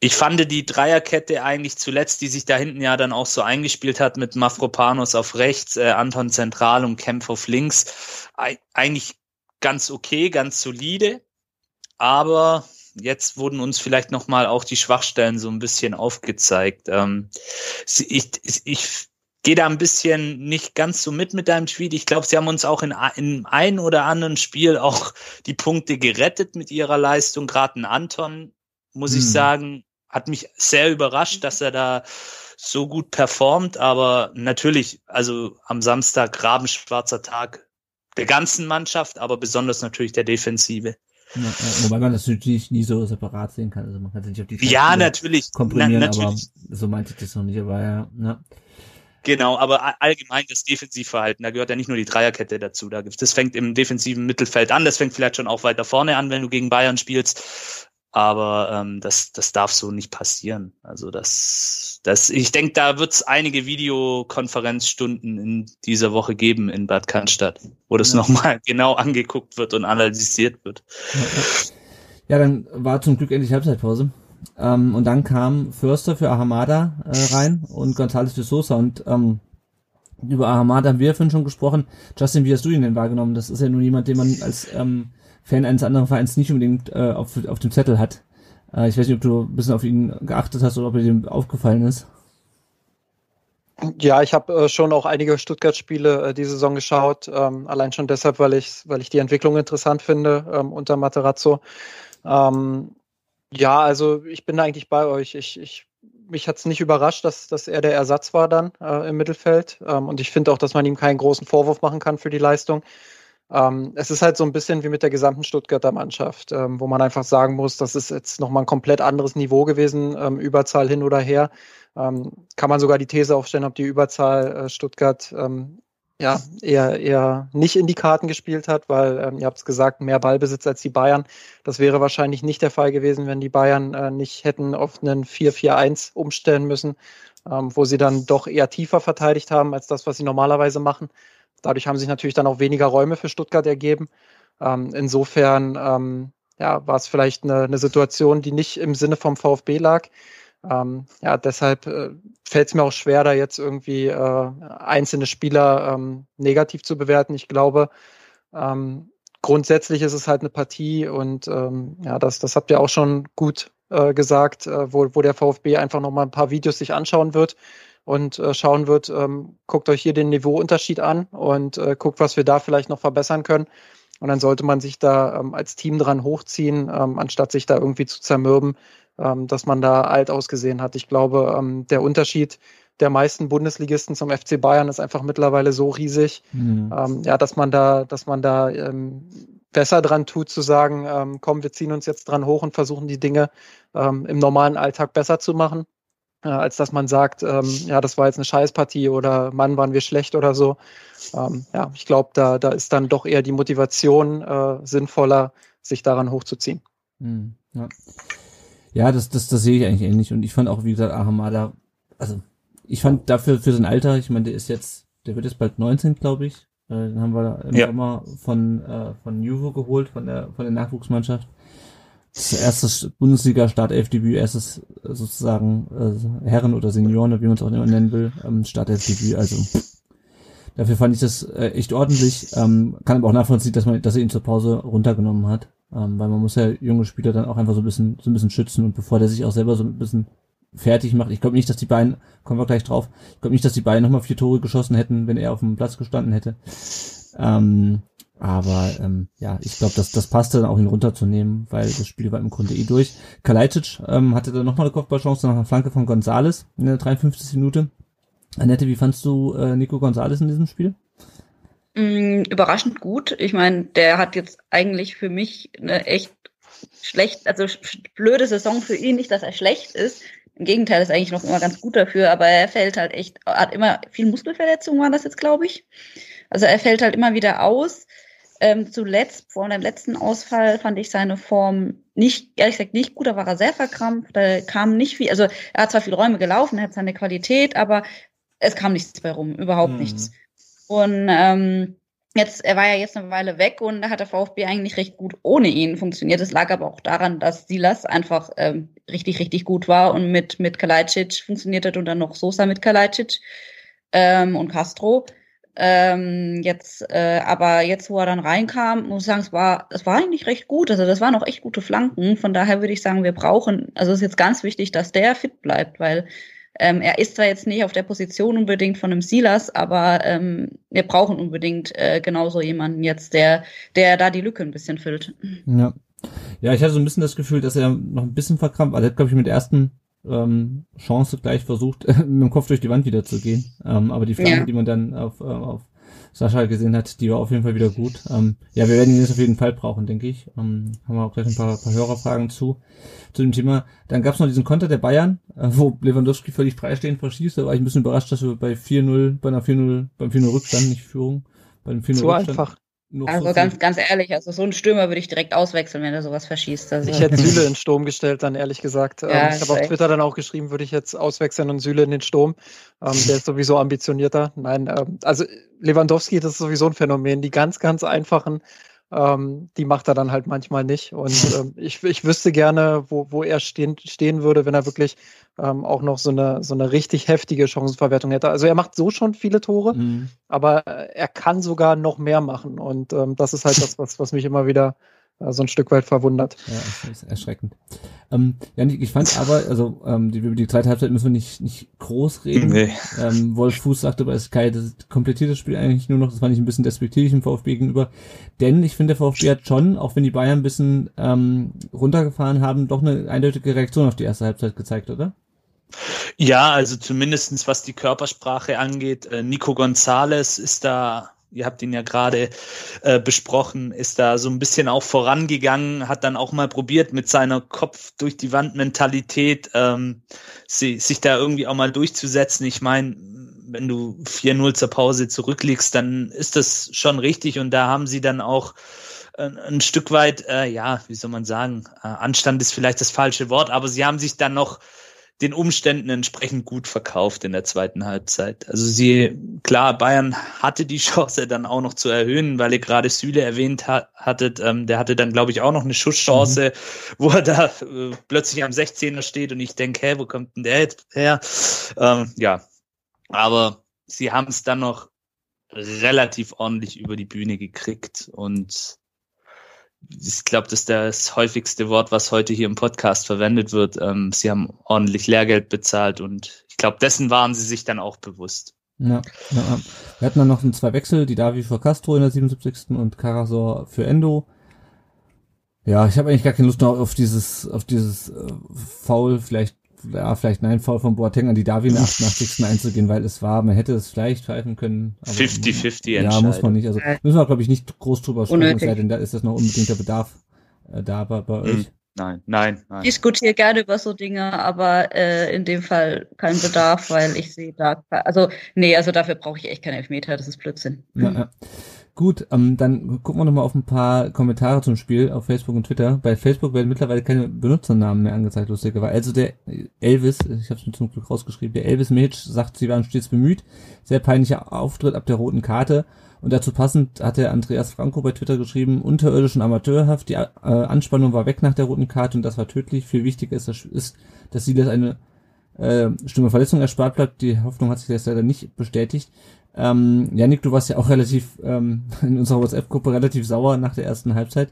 ich fand die Dreierkette eigentlich zuletzt, die sich da hinten ja dann auch so eingespielt hat mit Mafropanos auf rechts, äh, Anton zentral und Kempf auf links, eigentlich ganz okay, ganz solide. Aber jetzt wurden uns vielleicht nochmal auch die Schwachstellen so ein bisschen aufgezeigt. Ähm, ich, ich gehe da ein bisschen nicht ganz so mit mit deinem Tweet. Ich glaube, sie haben uns auch in, in ein oder anderen Spiel auch die Punkte gerettet mit ihrer Leistung. Gerade ein Anton, muss hm. ich sagen, hat mich sehr überrascht, dass er da so gut performt, aber natürlich, also am Samstag rabenschwarzer Tag der ganzen Mannschaft, aber besonders natürlich der Defensive. Ja, wobei man das natürlich nie so separat sehen kann. Also man kann es nicht auf die Ja, natürlich. komprimieren, Na, natürlich. aber so meinte ich das noch nicht, aber ja, ja. Genau, aber allgemein das Defensivverhalten, da gehört ja nicht nur die Dreierkette dazu. Das fängt im defensiven Mittelfeld an, das fängt vielleicht schon auch weiter vorne an, wenn du gegen Bayern spielst. Aber ähm, das, das darf so nicht passieren. Also das, das, ich denke, da wird es einige Videokonferenzstunden in dieser Woche geben in Bad Cannstatt, wo das ja. nochmal genau angeguckt wird und analysiert wird. Ja, dann war zum Glück endlich Halbzeitpause. Ähm, und dann kam Förster für Ahamada äh, rein und González für Sosa. Und ähm, über Ahamada haben wir ja vorhin schon gesprochen. Justin, wie hast du ihn denn wahrgenommen? Das ist ja nun jemand, den man als ähm, Fan eines anderen Vereins nicht unbedingt äh, auf, auf dem Zettel hat. Äh, ich weiß nicht, ob du ein bisschen auf ihn geachtet hast oder ob er dir aufgefallen ist. Ja, ich habe äh, schon auch einige Stuttgart-Spiele äh, die Saison geschaut, ähm, allein schon deshalb, weil ich, weil ich die Entwicklung interessant finde ähm, unter Materazzo. Ähm, ja, also ich bin da eigentlich bei euch. Ich, ich, mich hat es nicht überrascht, dass, dass er der Ersatz war dann äh, im Mittelfeld. Ähm, und ich finde auch, dass man ihm keinen großen Vorwurf machen kann für die Leistung. Ähm, es ist halt so ein bisschen wie mit der gesamten Stuttgarter Mannschaft, ähm, wo man einfach sagen muss, das ist jetzt nochmal ein komplett anderes Niveau gewesen, ähm, Überzahl hin oder her. Ähm, kann man sogar die These aufstellen, ob die Überzahl äh, Stuttgart ähm, ja eher, eher nicht in die Karten gespielt hat, weil ähm, ihr habt es gesagt, mehr Ballbesitz als die Bayern. Das wäre wahrscheinlich nicht der Fall gewesen, wenn die Bayern äh, nicht hätten auf einen 4-4-1 umstellen müssen, wo sie dann doch eher tiefer verteidigt haben als das, was sie normalerweise machen. Dadurch haben sich natürlich dann auch weniger Räume für Stuttgart ergeben. Ähm, insofern ähm, ja, war es vielleicht eine, eine, Situation, die nicht im Sinne vom VfB lag. Ähm, ja, deshalb äh, fällt es mir auch schwer, da jetzt irgendwie äh, einzelne Spieler ähm, negativ zu bewerten. Ich glaube, ähm, grundsätzlich ist es halt eine Partie und ähm, ja, das, das habt ihr auch schon gut äh, gesagt, äh, wo, wo der VfB einfach noch mal ein paar Videos sich anschauen wird und äh, schauen wird, ähm, guckt euch hier den Niveauunterschied an und äh, guckt, was wir da vielleicht noch verbessern können. Und dann sollte man sich da ähm, als Team dran hochziehen, ähm, anstatt sich da irgendwie zu zermürben, ähm, dass man da alt ausgesehen hat. Ich glaube, ähm, der Unterschied der meisten Bundesligisten zum FC Bayern ist einfach mittlerweile so riesig, mhm. ähm, ja, dass man da, dass man da ähm, besser dran tut zu sagen, ähm, komm, wir ziehen uns jetzt dran hoch und versuchen die Dinge ähm, im normalen Alltag besser zu machen, äh, als dass man sagt, ähm, ja, das war jetzt eine Scheißpartie oder Mann, waren wir schlecht oder so. Ähm, ja, ich glaube, da, da ist dann doch eher die Motivation äh, sinnvoller, sich daran hochzuziehen. Mhm, ja. ja, das, das, das sehe ich eigentlich ähnlich. Und ich fand auch, wie gesagt, Ahamada, also ich fand dafür für sein Alter, ich meine, der ist jetzt, der wird jetzt bald 19, glaube ich. Äh, den haben wir im ja. Sommer von, äh, von Juvo geholt, von der, von der Nachwuchsmannschaft. Das erste Bundesliga-Startelfdebüt, erstes äh, sozusagen äh, Herren- oder Senioren, wie man es auch immer nennen will, ähm, Startelfdebüt. Also dafür fand ich das äh, echt ordentlich. Ähm, kann aber auch nachvollziehen, dass man, dass er ihn zur Pause runtergenommen hat, ähm, weil man muss ja junge Spieler dann auch einfach so ein bisschen, so ein bisschen schützen und bevor der sich auch selber so ein bisschen fertig macht. Ich glaube nicht, dass die beiden, kommen wir gleich drauf, ich glaube nicht, dass die beiden nochmal vier Tore geschossen hätten, wenn er auf dem Platz gestanden hätte. Ähm, aber ähm, ja, ich glaube, das, das passte dann auch ihn runterzunehmen, weil das Spiel war im Grunde eh durch. Kalajdzic ähm, hatte dann nochmal eine Kopfballchance nach einer Flanke von Gonzales in der 53. Minute. Annette, wie fandst du äh, Nico Gonzales in diesem Spiel? Mm, überraschend gut. Ich meine, der hat jetzt eigentlich für mich eine echt schlecht, also blöde Saison für ihn, nicht, dass er schlecht ist, im Gegenteil, ist eigentlich noch immer ganz gut dafür, aber er fällt halt echt, hat immer viel Muskelverletzungen, waren das jetzt, glaube ich. Also er fällt halt immer wieder aus. Ähm, zuletzt, vor dem letzten Ausfall, fand ich seine Form nicht, ehrlich gesagt, nicht gut. Da war er sehr verkrampft. Da kam nicht viel, also er hat zwar viele Räume gelaufen, er hat seine Qualität, aber es kam nichts bei rum, überhaupt mhm. nichts. Und ähm, Jetzt, er war ja jetzt eine Weile weg und da hat der VfB eigentlich recht gut ohne ihn funktioniert. Es lag aber auch daran, dass Silas einfach ähm, richtig, richtig gut war und mit, mit Kalajdzic funktioniert hat und dann noch Sosa mit Kalajdzic ähm, und Castro. Ähm, jetzt, äh, aber jetzt, wo er dann reinkam, muss ich sagen, es war, es war eigentlich recht gut. Also das waren auch echt gute Flanken. Von daher würde ich sagen, wir brauchen, also es ist jetzt ganz wichtig, dass der fit bleibt, weil ähm, er ist zwar jetzt nicht auf der Position unbedingt von einem Silas, aber ähm, wir brauchen unbedingt äh, genauso jemanden jetzt, der, der da die Lücke ein bisschen füllt. Ja. Ja, ich hatte so ein bisschen das Gefühl, dass er noch ein bisschen verkrampft. Also er hat, glaube ich, mit ersten ähm, Chance gleich versucht, mit dem Kopf durch die Wand wieder zu gehen. Ähm, aber die Frage, ja. die man dann auf, äh, auf Sascha gesehen hat, die war auf jeden Fall wieder gut. Ähm, ja, wir werden ihn jetzt auf jeden Fall brauchen, denke ich. Ähm, haben wir auch gleich ein paar, paar Hörerfragen zu, zu dem Thema. Dann gab es noch diesen Konter der Bayern, äh, wo Lewandowski völlig freistehend verschießt. Da war ich ein bisschen überrascht, dass wir bei 4-0, bei einer 4-0, beim 4-0 Rückstand, nicht Führung, beim 4-0 so Rückstand, einfach also so ganz, ganz ehrlich, also so ein Stürmer würde ich direkt auswechseln, wenn er sowas verschießt. Also. Ich hätte Süle in Sturm gestellt, dann ehrlich gesagt. Ja, ähm, ich habe auf Twitter dann auch geschrieben, würde ich jetzt auswechseln und Süle in den Sturm. Ähm, der ist sowieso ambitionierter. Nein, ähm, also Lewandowski, das ist sowieso ein Phänomen. Die ganz, ganz einfachen ähm, die macht er dann halt manchmal nicht. Und ähm, ich, ich wüsste gerne, wo, wo er stehen, stehen würde, wenn er wirklich ähm, auch noch so eine, so eine richtig heftige Chancenverwertung hätte. Also er macht so schon viele Tore, mhm. aber er kann sogar noch mehr machen. Und ähm, das ist halt das, was, was mich immer wieder äh, so ein Stück weit verwundert. Ja, das ist erschreckend. Ähm, ja, ich fand aber, also ähm, die, über die zweite Halbzeit müssen wir nicht, nicht groß reden. Nee. Ähm, Wolf Fuß sagte bei Sky, das komplettiert das Spiel eigentlich nur noch, das fand ich ein bisschen despektierlich im VfB gegenüber. Denn ich finde, der VfB hat schon, auch wenn die Bayern ein bisschen ähm, runtergefahren haben, doch eine eindeutige Reaktion auf die erste Halbzeit gezeigt, oder? Ja, also zumindestens was die Körpersprache angeht. Äh, Nico Gonzalez ist da ihr habt ihn ja gerade äh, besprochen, ist da so ein bisschen auch vorangegangen, hat dann auch mal probiert mit seiner Kopf durch die Wand Mentalität ähm, sie, sich da irgendwie auch mal durchzusetzen. Ich meine, wenn du 4-0 zur Pause zurückliegst, dann ist das schon richtig und da haben sie dann auch ein, ein Stück weit, äh, ja, wie soll man sagen, äh, Anstand ist vielleicht das falsche Wort, aber sie haben sich dann noch den Umständen entsprechend gut verkauft in der zweiten Halbzeit. Also sie, klar, Bayern hatte die Chance dann auch noch zu erhöhen, weil ihr gerade Süle erwähnt ha hattet. Ähm, der hatte dann, glaube ich, auch noch eine Schusschance, mhm. wo er da äh, plötzlich am 16er steht und ich denke, hä, wo kommt denn der jetzt her? Ähm, ja, aber sie haben es dann noch relativ ordentlich über die Bühne gekriegt und ich glaube, das ist das häufigste Wort, was heute hier im Podcast verwendet wird. Ähm, sie haben ordentlich Lehrgeld bezahlt und ich glaube, dessen waren sie sich dann auch bewusst. Ja, ja, wir hatten dann noch zwei Wechsel, die Davi für Castro in der 77. und Karasor für Endo. Ja, ich habe eigentlich gar keine Lust noch auf dieses, auf dieses äh, Foul, vielleicht, ja, vielleicht nein, Foul von Boateng an die Davi in der 88. einzugehen, weil es war, man hätte es vielleicht pfeifen können. 50-50 Ja, muss man nicht. Also müssen wir, glaube ich, nicht groß drüber sprechen, sei denn da ist das noch unbedingter Bedarf äh, da bei, bei Hm. euch. Nein, nein, nein. Ich diskutiere gerne über so Dinge, aber äh, in dem Fall kein Bedarf, weil ich sehe da, also nee, also dafür brauche ich echt keinen Elfmeter, das ist Blödsinn. Ja, ja. Gut, ähm, dann gucken wir noch mal auf ein paar Kommentare zum Spiel auf Facebook und Twitter. Bei Facebook werden mittlerweile keine Benutzernamen mehr angezeigt, lustigerweise. Also der Elvis, ich habe es mir zum Glück rausgeschrieben, der Elvis Mitch sagt, sie waren stets bemüht. Sehr peinlicher Auftritt ab der roten Karte. Und dazu passend hat der Andreas Franco bei Twitter geschrieben, unterirdisch und amateurhaft, die äh, Anspannung war weg nach der roten Karte und das war tödlich. Viel wichtiger ist, dass, dass Silas eine äh, schlimme Verletzung erspart bleibt. Die Hoffnung hat sich jetzt leider nicht bestätigt. Ähm, Janik, du warst ja auch relativ ähm, in unserer WhatsApp-Gruppe relativ sauer nach der ersten Halbzeit.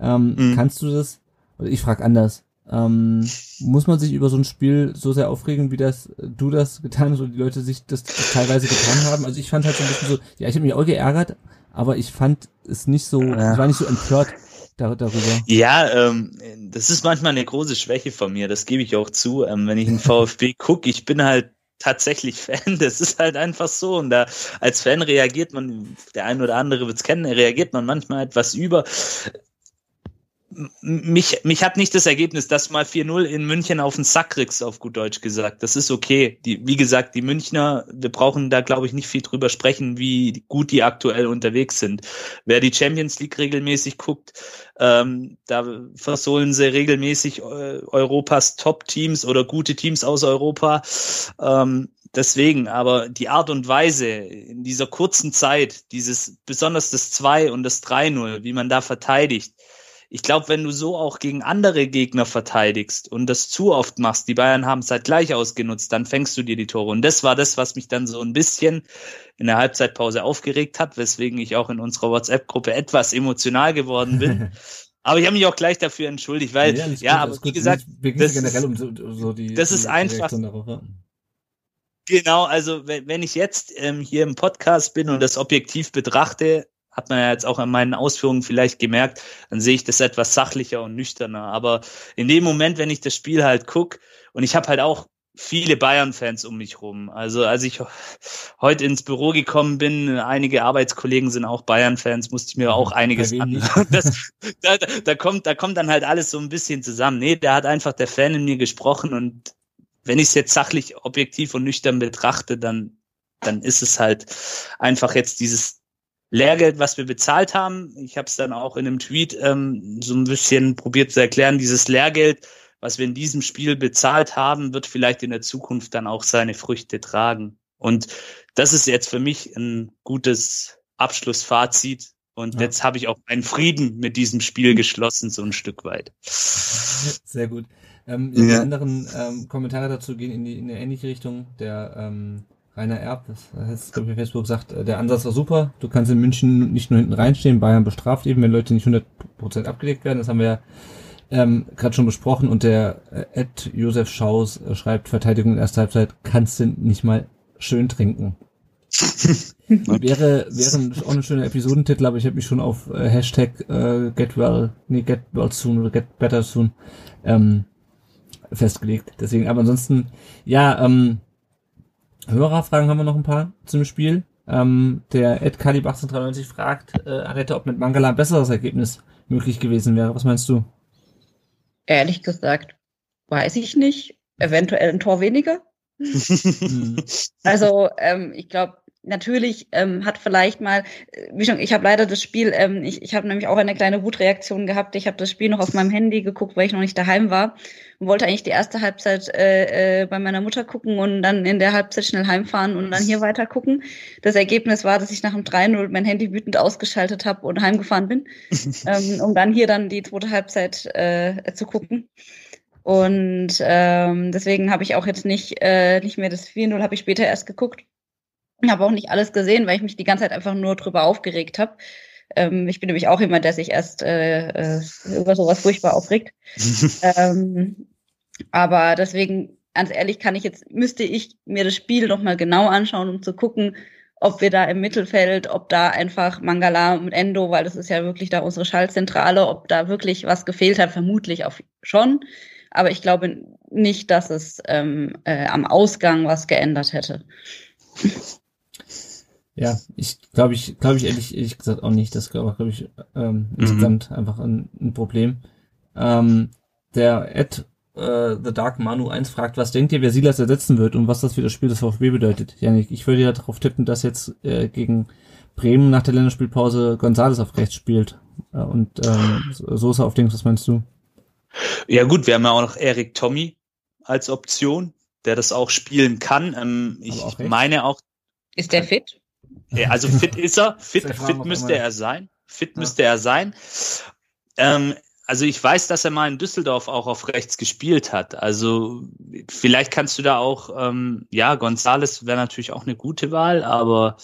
Ähm, Mhm. Kannst du das, oder ich frage anders, ähm, muss man sich über so ein Spiel so sehr aufregen, wie das du das getan hast und die Leute sich das teilweise getan haben? Also ich fand halt so ein bisschen so, ja, ich habe mich auch geärgert, aber ich fand es nicht so, Ja. ich war nicht so empört dar darüber. Ja, ähm, das ist manchmal eine große Schwäche von mir, das gebe ich auch zu. Ähm, wenn ich einen VfB gucke, ich bin halt tatsächlich Fan, das ist halt einfach so. Und da als Fan reagiert man, der ein oder andere wird es kennen, reagiert man manchmal etwas über. Mich, mich hat nicht das Ergebnis, dass mal 4-0 in München auf den Sack kriegst, auf gut Deutsch gesagt. Das ist okay. Die, wie gesagt, die Münchner, wir brauchen da, glaube ich, nicht viel drüber sprechen, wie gut die aktuell unterwegs sind. Wer die Champions League regelmäßig guckt, ähm, da versohlen sie regelmäßig äh, Europas Top-Teams oder gute Teams aus Europa. Ähm, deswegen, aber die Art und Weise in dieser kurzen Zeit, dieses besonders das 2 und das 3-0, wie man da verteidigt. Ich glaube, wenn du so auch gegen andere Gegner verteidigst und das zu oft machst, die Bayern haben es halt gleich ausgenutzt, dann fängst du dir die Tore. Und das war das, was mich dann so ein bisschen in der Halbzeitpause aufgeregt hat, weswegen ich auch in unserer WhatsApp-Gruppe etwas emotional geworden bin. Aber ich habe mich auch gleich dafür entschuldigt, weil, ja, alles gut, aber wie gesagt, das generell ist- um so, so die, das die ist einfach- darauf, ja. Genau, also wenn, wenn ich jetzt ähm, hier im Podcast bin und das objektiv betrachte, hat man ja jetzt auch an meinen Ausführungen vielleicht gemerkt, dann sehe ich das etwas sachlicher und nüchterner. Aber in dem Moment, wenn ich das Spiel halt guck und ich habe halt auch viele Bayern-Fans um mich rum. Also als ich heute ins Büro gekommen bin, einige Arbeitskollegen sind auch Bayern-Fans, musste ich mir auch einiges an. Das, da- da kommt, da kommt dann halt alles so ein bisschen zusammen. Nee, da hat einfach der Fan in mir gesprochen und wenn ich es jetzt sachlich, objektiv und nüchtern betrachte, dann, dann ist es halt einfach jetzt dieses Lehrgeld, was wir bezahlt haben. Ich habe es dann auch in einem Tweet ähm, so ein bisschen probiert zu erklären. Dieses Lehrgeld, was wir in diesem Spiel bezahlt haben, wird vielleicht in der Zukunft dann auch seine Früchte tragen. Und das ist jetzt für mich ein gutes Abschlussfazit. Und Ja. jetzt habe ich auch einen Frieden mit diesem Spiel geschlossen, so ein Stück weit. Sehr gut. Ähm, ja. Die anderen ähm, Kommentare dazu gehen in die in eine ähnliche Richtung. Der ähm, Rainer Erb, das heißt, glaube ich, Facebook sagt, äh, der Ansatz war super. Du kannst in München nicht nur hinten reinstehen, Bayern bestraft eben, wenn Leute nicht 100% abgelegt werden. Das haben wir ja ähm, gerade schon besprochen. Und der äh, Ed Josef Schaus äh, schreibt, Verteidigung in erster Halbzeit kannst du nicht mal schön trinken. Wäre, wäre auch ein schöner Episodentitel, aber ich habe mich schon auf äh, Hashtag äh, get well, nee, get well soon oder get better soon ähm, festgelegt. Deswegen, aber ansonsten, ja, ähm, Hörerfragen haben wir noch ein paar zum Spiel. Ähm, der Ed Kalib 1893 fragt, äh, Arete, ob mit Mangala ein besseres Ergebnis möglich gewesen wäre. Was meinst du? Ehrlich gesagt, weiß ich nicht. Eventuell ein Tor weniger. Also ähm, ich glaube, natürlich ähm, hat vielleicht mal, äh, wie schon, ich habe leider das Spiel, ähm, ich, ich habe nämlich auch eine kleine Wutreaktion gehabt. Ich habe das Spiel noch auf meinem Handy geguckt, weil ich noch nicht daheim war und wollte eigentlich die erste Halbzeit äh, äh, bei meiner Mutter gucken und dann in der Halbzeit schnell heimfahren und dann hier weiter gucken. Das Ergebnis war, dass ich nach dem 3-0 mein Handy wütend ausgeschaltet habe und heimgefahren bin, ähm, um dann hier dann die zweite Halbzeit äh, zu gucken. Und ähm, deswegen habe ich auch jetzt nicht, äh, nicht mehr das 4-0, habe ich später erst geguckt. Habe auch nicht alles gesehen, weil ich mich die ganze Zeit einfach nur drüber aufgeregt habe. Ähm, ich bin nämlich auch jemand, der sich erst äh, äh, über sowas furchtbar aufregt. ähm, aber deswegen ganz ehrlich kann ich jetzt, müsste ich mir das Spiel nochmal genau anschauen, um zu gucken, ob wir da im Mittelfeld, ob da einfach Mangala und Endo, weil das ist ja wirklich da unsere Schaltzentrale, ob da wirklich was gefehlt hat, vermutlich auch schon. Aber ich glaube nicht, dass es ähm, äh, am Ausgang was geändert hätte. Ja, ich glaube ich, glaube ich ehrlich, ehrlich gesagt auch nicht. Das glaube glaub ich ähm, mhm. insgesamt einfach ein, ein Problem. Ähm, der Ed äh, The Dark Manu 1 fragt, was denkt ihr, wer Silas ersetzen wird und was das für das Spiel des VfB bedeutet? Janik, ich würde ja darauf tippen, dass jetzt äh, gegen Bremen nach der Länderspielpause Gonzales auf rechts spielt. Äh, und ähm, Sosa auf links, was meinst du? Ja gut, wir haben ja auch noch Erik Tommy als Option, der das auch spielen kann. Ähm, ich auch meine auch. Ist der fit? Ja, also fit ist er. Fit, fit müsste er sein. Fit ja. müsste er sein. Ähm, also ich weiß, dass er mal in Düsseldorf auch auf rechts gespielt hat. Also vielleicht kannst du da auch, ähm, ja, Gonzales wäre natürlich auch eine gute Wahl, aber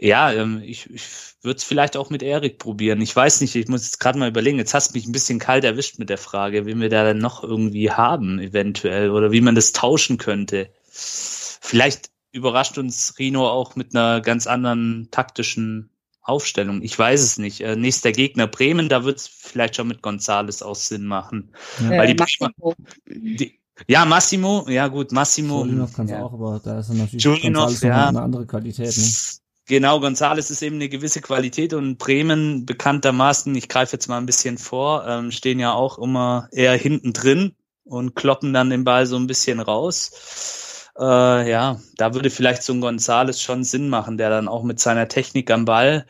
ja, ähm, ich, ich würde es vielleicht auch mit Erik probieren. Ich weiß nicht, ich muss jetzt gerade mal überlegen. Jetzt hast du mich ein bisschen kalt erwischt mit der Frage, wen wir da dann noch irgendwie haben, eventuell, oder wie man das tauschen könnte. Vielleicht überrascht uns Rino auch mit einer ganz anderen taktischen Aufstellung. Ich weiß es nicht. Äh, nächster Gegner Bremen, da wird es vielleicht schon mit Gonzales auch Sinn machen. Ja. Weil die Massimo. Die, ja, Massimo, ja gut, Massimo. Julinov kann ja. auch, aber da ist er natürlich Julinov, ja. eine andere Qualität. Ne? Genau, Gonzales ist eben eine gewisse Qualität und Bremen bekanntermaßen, ich greife jetzt mal ein bisschen vor, ähm, stehen ja auch immer eher hinten drin und kloppen dann den Ball so ein bisschen raus. Äh, ja, da würde vielleicht so ein Gonzales schon Sinn machen, der dann auch mit seiner Technik am Ball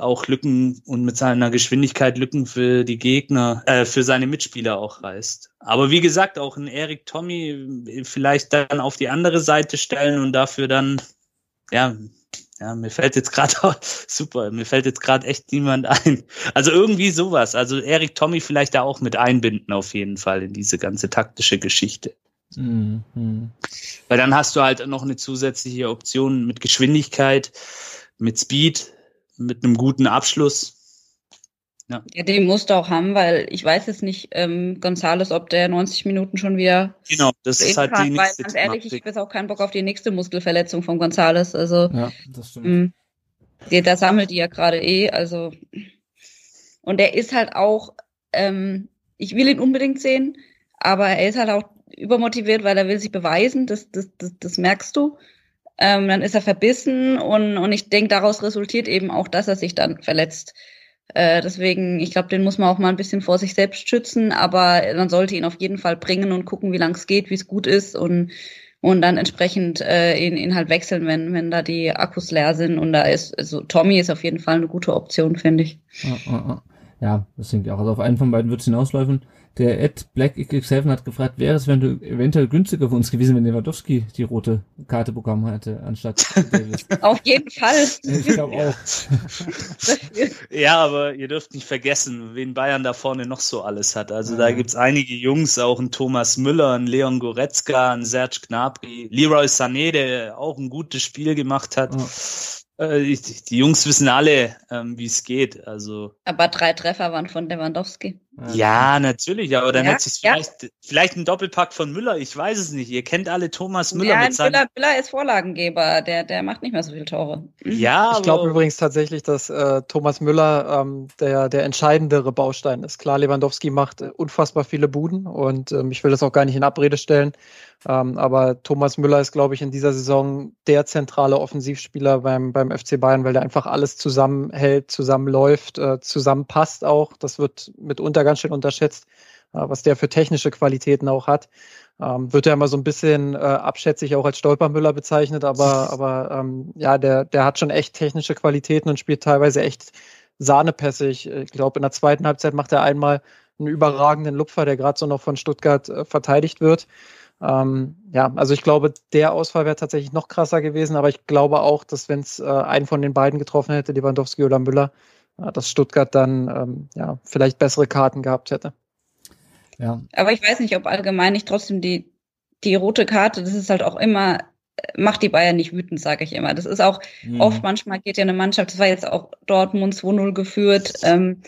auch Lücken und mit seiner Geschwindigkeit Lücken für die Gegner, äh, für seine Mitspieler auch reißt. Aber wie gesagt, auch ein Erik Tommy vielleicht dann auf die andere Seite stellen und dafür dann, ja, ja, mir fällt jetzt gerade super, mir fällt jetzt gerade echt niemand ein. Also irgendwie sowas. Also Erik Tommy vielleicht da auch mit einbinden auf jeden Fall in diese ganze taktische Geschichte. Mhm. Weil dann hast du halt noch eine zusätzliche Option mit Geschwindigkeit, mit Speed, mit einem guten Abschluss. Ja. ja, den musst du auch haben, weil ich weiß jetzt nicht, ähm, Gonzales, ob der 90 Minuten schon wieder. Genau, das ist halt kann, die nächste Weil ganz ehrlich, ich habe auch keinen Bock auf die nächste Muskelverletzung von Gonzales. Also, ja, das stimmt. Mh, mm, da sammelt die ja gerade eh. Also, und der ist halt auch, ähm, ich will ihn unbedingt sehen, aber er ist halt auch übermotiviert, weil er will sich beweisen, das, das, das, das merkst du. Ähm, dann ist er verbissen und, und ich denke, daraus resultiert eben auch, dass er sich dann verletzt. Äh, deswegen, ich glaube, den muss man auch mal ein bisschen vor sich selbst schützen, aber man sollte ihn auf jeden Fall bringen und gucken, wie lang es geht, wie es gut ist und und dann entsprechend äh, ihn, ihn halt wechseln, wenn, wenn da die Akkus leer sind. Und da ist, also Tommy ist auf jeden Fall eine gute Option, finde ich. Ja, das denke ich auch. Also auf einen von beiden wird es hinausläufen. Der Ed Black X7 hat gefragt, wäre es wenn du eventuell günstiger für uns gewesen, wenn Lewandowski die rote Karte bekommen hätte, anstatt Davis? Auf jeden Fall. Ich glaube auch. ja, aber ihr dürft nicht vergessen, wen Bayern da vorne noch so alles hat. Also da gibt's einige Jungs, auch ein Thomas Müller, ein Leon Goretzka, ein Serge Gnabry, Leroy Sané, der auch ein gutes Spiel gemacht hat. Die, die, Jungs wissen alle, ähm, wie es geht. Also. Aber drei Treffer waren von Lewandowski. Ja, natürlich, aber dann ja, hätte es ja. vielleicht, vielleicht ein Doppelpack von Müller, ich weiß es nicht. Ihr kennt alle Thomas Müller ja, mit seinen... Müller, Müller ist Vorlagengeber, der, der macht nicht mehr so viele Tore. Mhm. Ja, ich glaube übrigens tatsächlich, dass äh, Thomas Müller ähm, der, der entscheidendere Baustein ist. Klar, Lewandowski macht äh, unfassbar viele Buden und ähm, ich will das auch gar nicht in Abrede stellen. Ähm, aber Thomas Müller ist, glaube ich, in dieser Saison der zentrale Offensivspieler beim, beim FC Bayern, weil der einfach alles zusammenhält, zusammenläuft, äh, zusammenpasst auch. Das wird mitunter ganz schön unterschätzt, äh, was der für technische Qualitäten auch hat. Ähm, wird ja immer so ein bisschen äh, abschätzig auch als Stolpermüller bezeichnet, aber, aber ähm, ja, der, der hat schon echt technische Qualitäten und spielt teilweise echt Sahnepässe. Ich, ich glaube, in der zweiten Halbzeit macht er einmal einen überragenden Lupfer, der gerade so noch von Stuttgart äh, verteidigt wird. Ähm, ja, also ich glaube, der Ausfall wäre tatsächlich noch krasser gewesen, aber ich glaube auch, dass wenn es äh, einen von den beiden getroffen hätte, Lewandowski oder Müller, dass Stuttgart dann ähm, ja vielleicht bessere Karten gehabt hätte. Ja. Aber ich weiß nicht, ob allgemein nicht trotzdem die, die rote Karte, das ist halt auch immer, macht die Bayern nicht wütend, sage ich immer. Das ist auch mhm. oft, manchmal geht ja eine Mannschaft, das war jetzt auch Dortmund 2-0 geführt, ähm,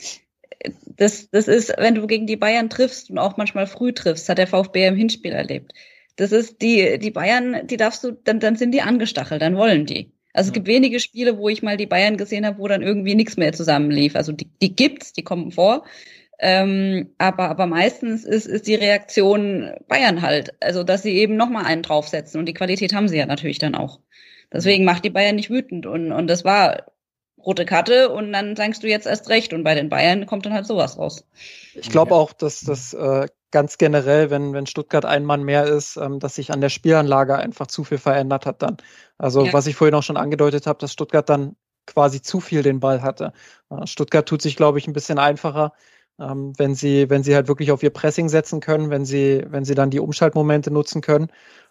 das, das ist, wenn du gegen die Bayern triffst und auch manchmal früh triffst, hat der VfB im Hinspiel erlebt. Das ist die, die Bayern, die darfst du, dann, dann sind die angestachelt, dann wollen die. Also es gibt wenige Spiele, wo ich mal die Bayern gesehen habe, wo dann irgendwie nichts mehr zusammenlief. Also die, die gibt's, die kommen vor. Ähm, aber, aber meistens ist, ist die Reaktion Bayern halt. Also, dass sie eben nochmal einen draufsetzen. Und die Qualität haben sie ja natürlich dann auch. Deswegen macht die Bayern nicht wütend. Und, und das war rote Karte und dann sagst du jetzt erst recht. Und bei den Bayern kommt dann halt sowas raus. Ich glaube auch, dass das äh, ganz generell, wenn, wenn Stuttgart ein Mann mehr ist, ähm, dass sich an der Spielanlage einfach zu viel verändert hat dann. Also ja. was ich vorhin auch schon angedeutet habe, dass Stuttgart dann quasi zu viel den Ball hatte. Äh, Stuttgart tut sich, glaube ich, ein bisschen einfacher, ähm, wenn sie, wenn sie halt wirklich auf ihr Pressing setzen können, wenn sie, wenn sie dann die Umschaltmomente nutzen können.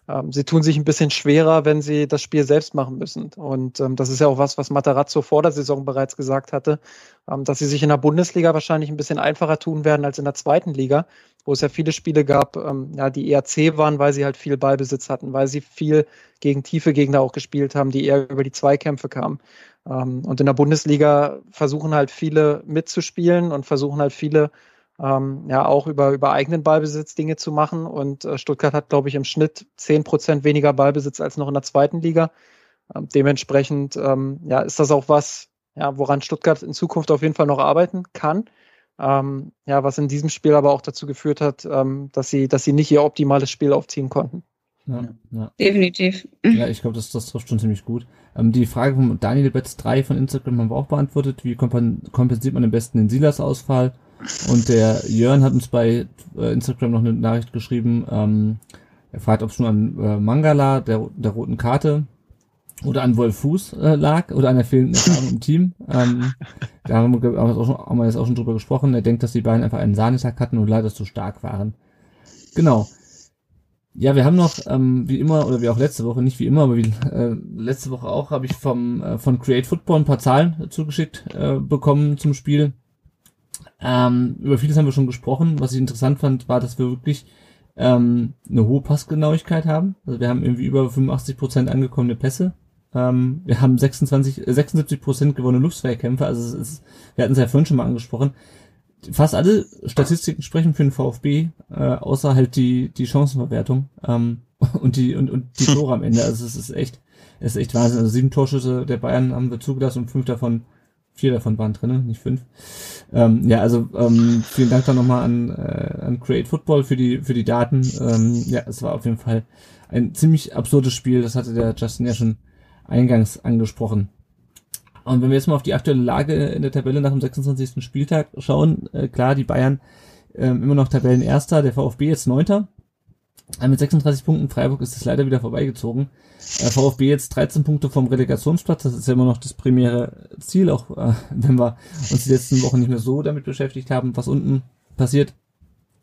Ähm, sie tun sich ein bisschen schwerer, wenn sie das Spiel selbst machen müssen. Und ähm, das ist ja auch was, was Matarazzo vor der Saison bereits gesagt hatte, ähm, dass sie sich in der Bundesliga wahrscheinlich ein bisschen einfacher tun werden als in der zweiten Liga, wo es ja viele Spiele gab, ähm, ja, die eher zäh waren, weil sie halt viel Ballbesitz hatten, weil sie viel gegen tiefe Gegner auch gespielt haben, die eher über die Zweikämpfe kamen. Ähm, und in der Bundesliga versuchen halt viele mitzuspielen und versuchen halt viele ähm, ja auch über, über eigenen Ballbesitz Dinge zu machen. Und äh, Stuttgart hat, glaube ich, im Schnitt zehn Prozent weniger Ballbesitz als noch in der zweiten Liga. Ähm, dementsprechend ähm, ja, ist das auch was, ja, woran Stuttgart in Zukunft auf jeden Fall noch arbeiten kann. Ähm, ja, was in diesem Spiel aber auch dazu geführt hat, ähm, dass sie, dass sie nicht ihr optimales Spiel aufziehen konnten. Ja, ja. Definitiv. Ja, ich glaube, das, das trifft schon ziemlich gut. Ähm, die Frage von Daniel Betz 3 von Instagram haben wir auch beantwortet. Wie kompensiert man am besten den Silas-Ausfall? Und der Jörn hat uns bei äh, Instagram noch eine Nachricht geschrieben. Ähm, er fragt, ob es nur an äh, Mangala, der, der roten Karte, oder an Wolf Fuß äh, lag oder an der fehlenden Erfahrung im Team. Ähm, da haben wir, auch schon, haben wir jetzt auch schon drüber gesprochen. Er denkt, dass die beiden einfach einen Sahnetag hatten und leider zu stark waren. Genau. Ja, wir haben noch, ähm, wie immer, oder wie auch letzte Woche, nicht wie immer, aber wie äh, letzte Woche auch, habe ich vom äh, von Create Football ein paar Zahlen zugeschickt äh, bekommen zum Spiel. Ähm, über vieles haben wir schon gesprochen. Was ich interessant fand, war, dass wir wirklich ähm, eine hohe Passgenauigkeit haben. Also wir haben irgendwie über 85 Prozent angekommene Pässe. Ähm, wir haben 26, 76 äh, Prozent gewonnene Luftzweikämpfe. Also es ist, wir hatten es ja vorhin schon mal angesprochen. Fast alle Statistiken sprechen für den VfB, äh, außer halt die die Chancenverwertung ähm, und die und, und die Tore am Ende. Also es ist echt, es ist echt Wahnsinn. Also sieben Torschüsse der Bayern haben wir zugelassen und fünf davon Vier davon waren drin, nicht fünf. Ähm, ja, also ähm, vielen Dank dann nochmal an, äh, an Create Football für die für die Daten. Ähm, ja, es war auf jeden Fall ein ziemlich absurdes Spiel. Das hatte der Justin ja schon eingangs angesprochen. Und wenn wir jetzt mal auf die aktuelle Lage in der Tabelle nach dem 26. Spieltag schauen, äh, klar, die Bayern äh, immer noch Tabellenerster, der VfB jetzt Neunter. Äh, mit 36 Punkten Freiburg ist es leider wieder vorbeigezogen. Äh, VfB jetzt 13 Punkte vom Relegationsplatz, das ist ja immer noch das primäre Ziel, auch äh, wenn wir uns die letzten Wochen nicht mehr so damit beschäftigt haben, was unten passiert.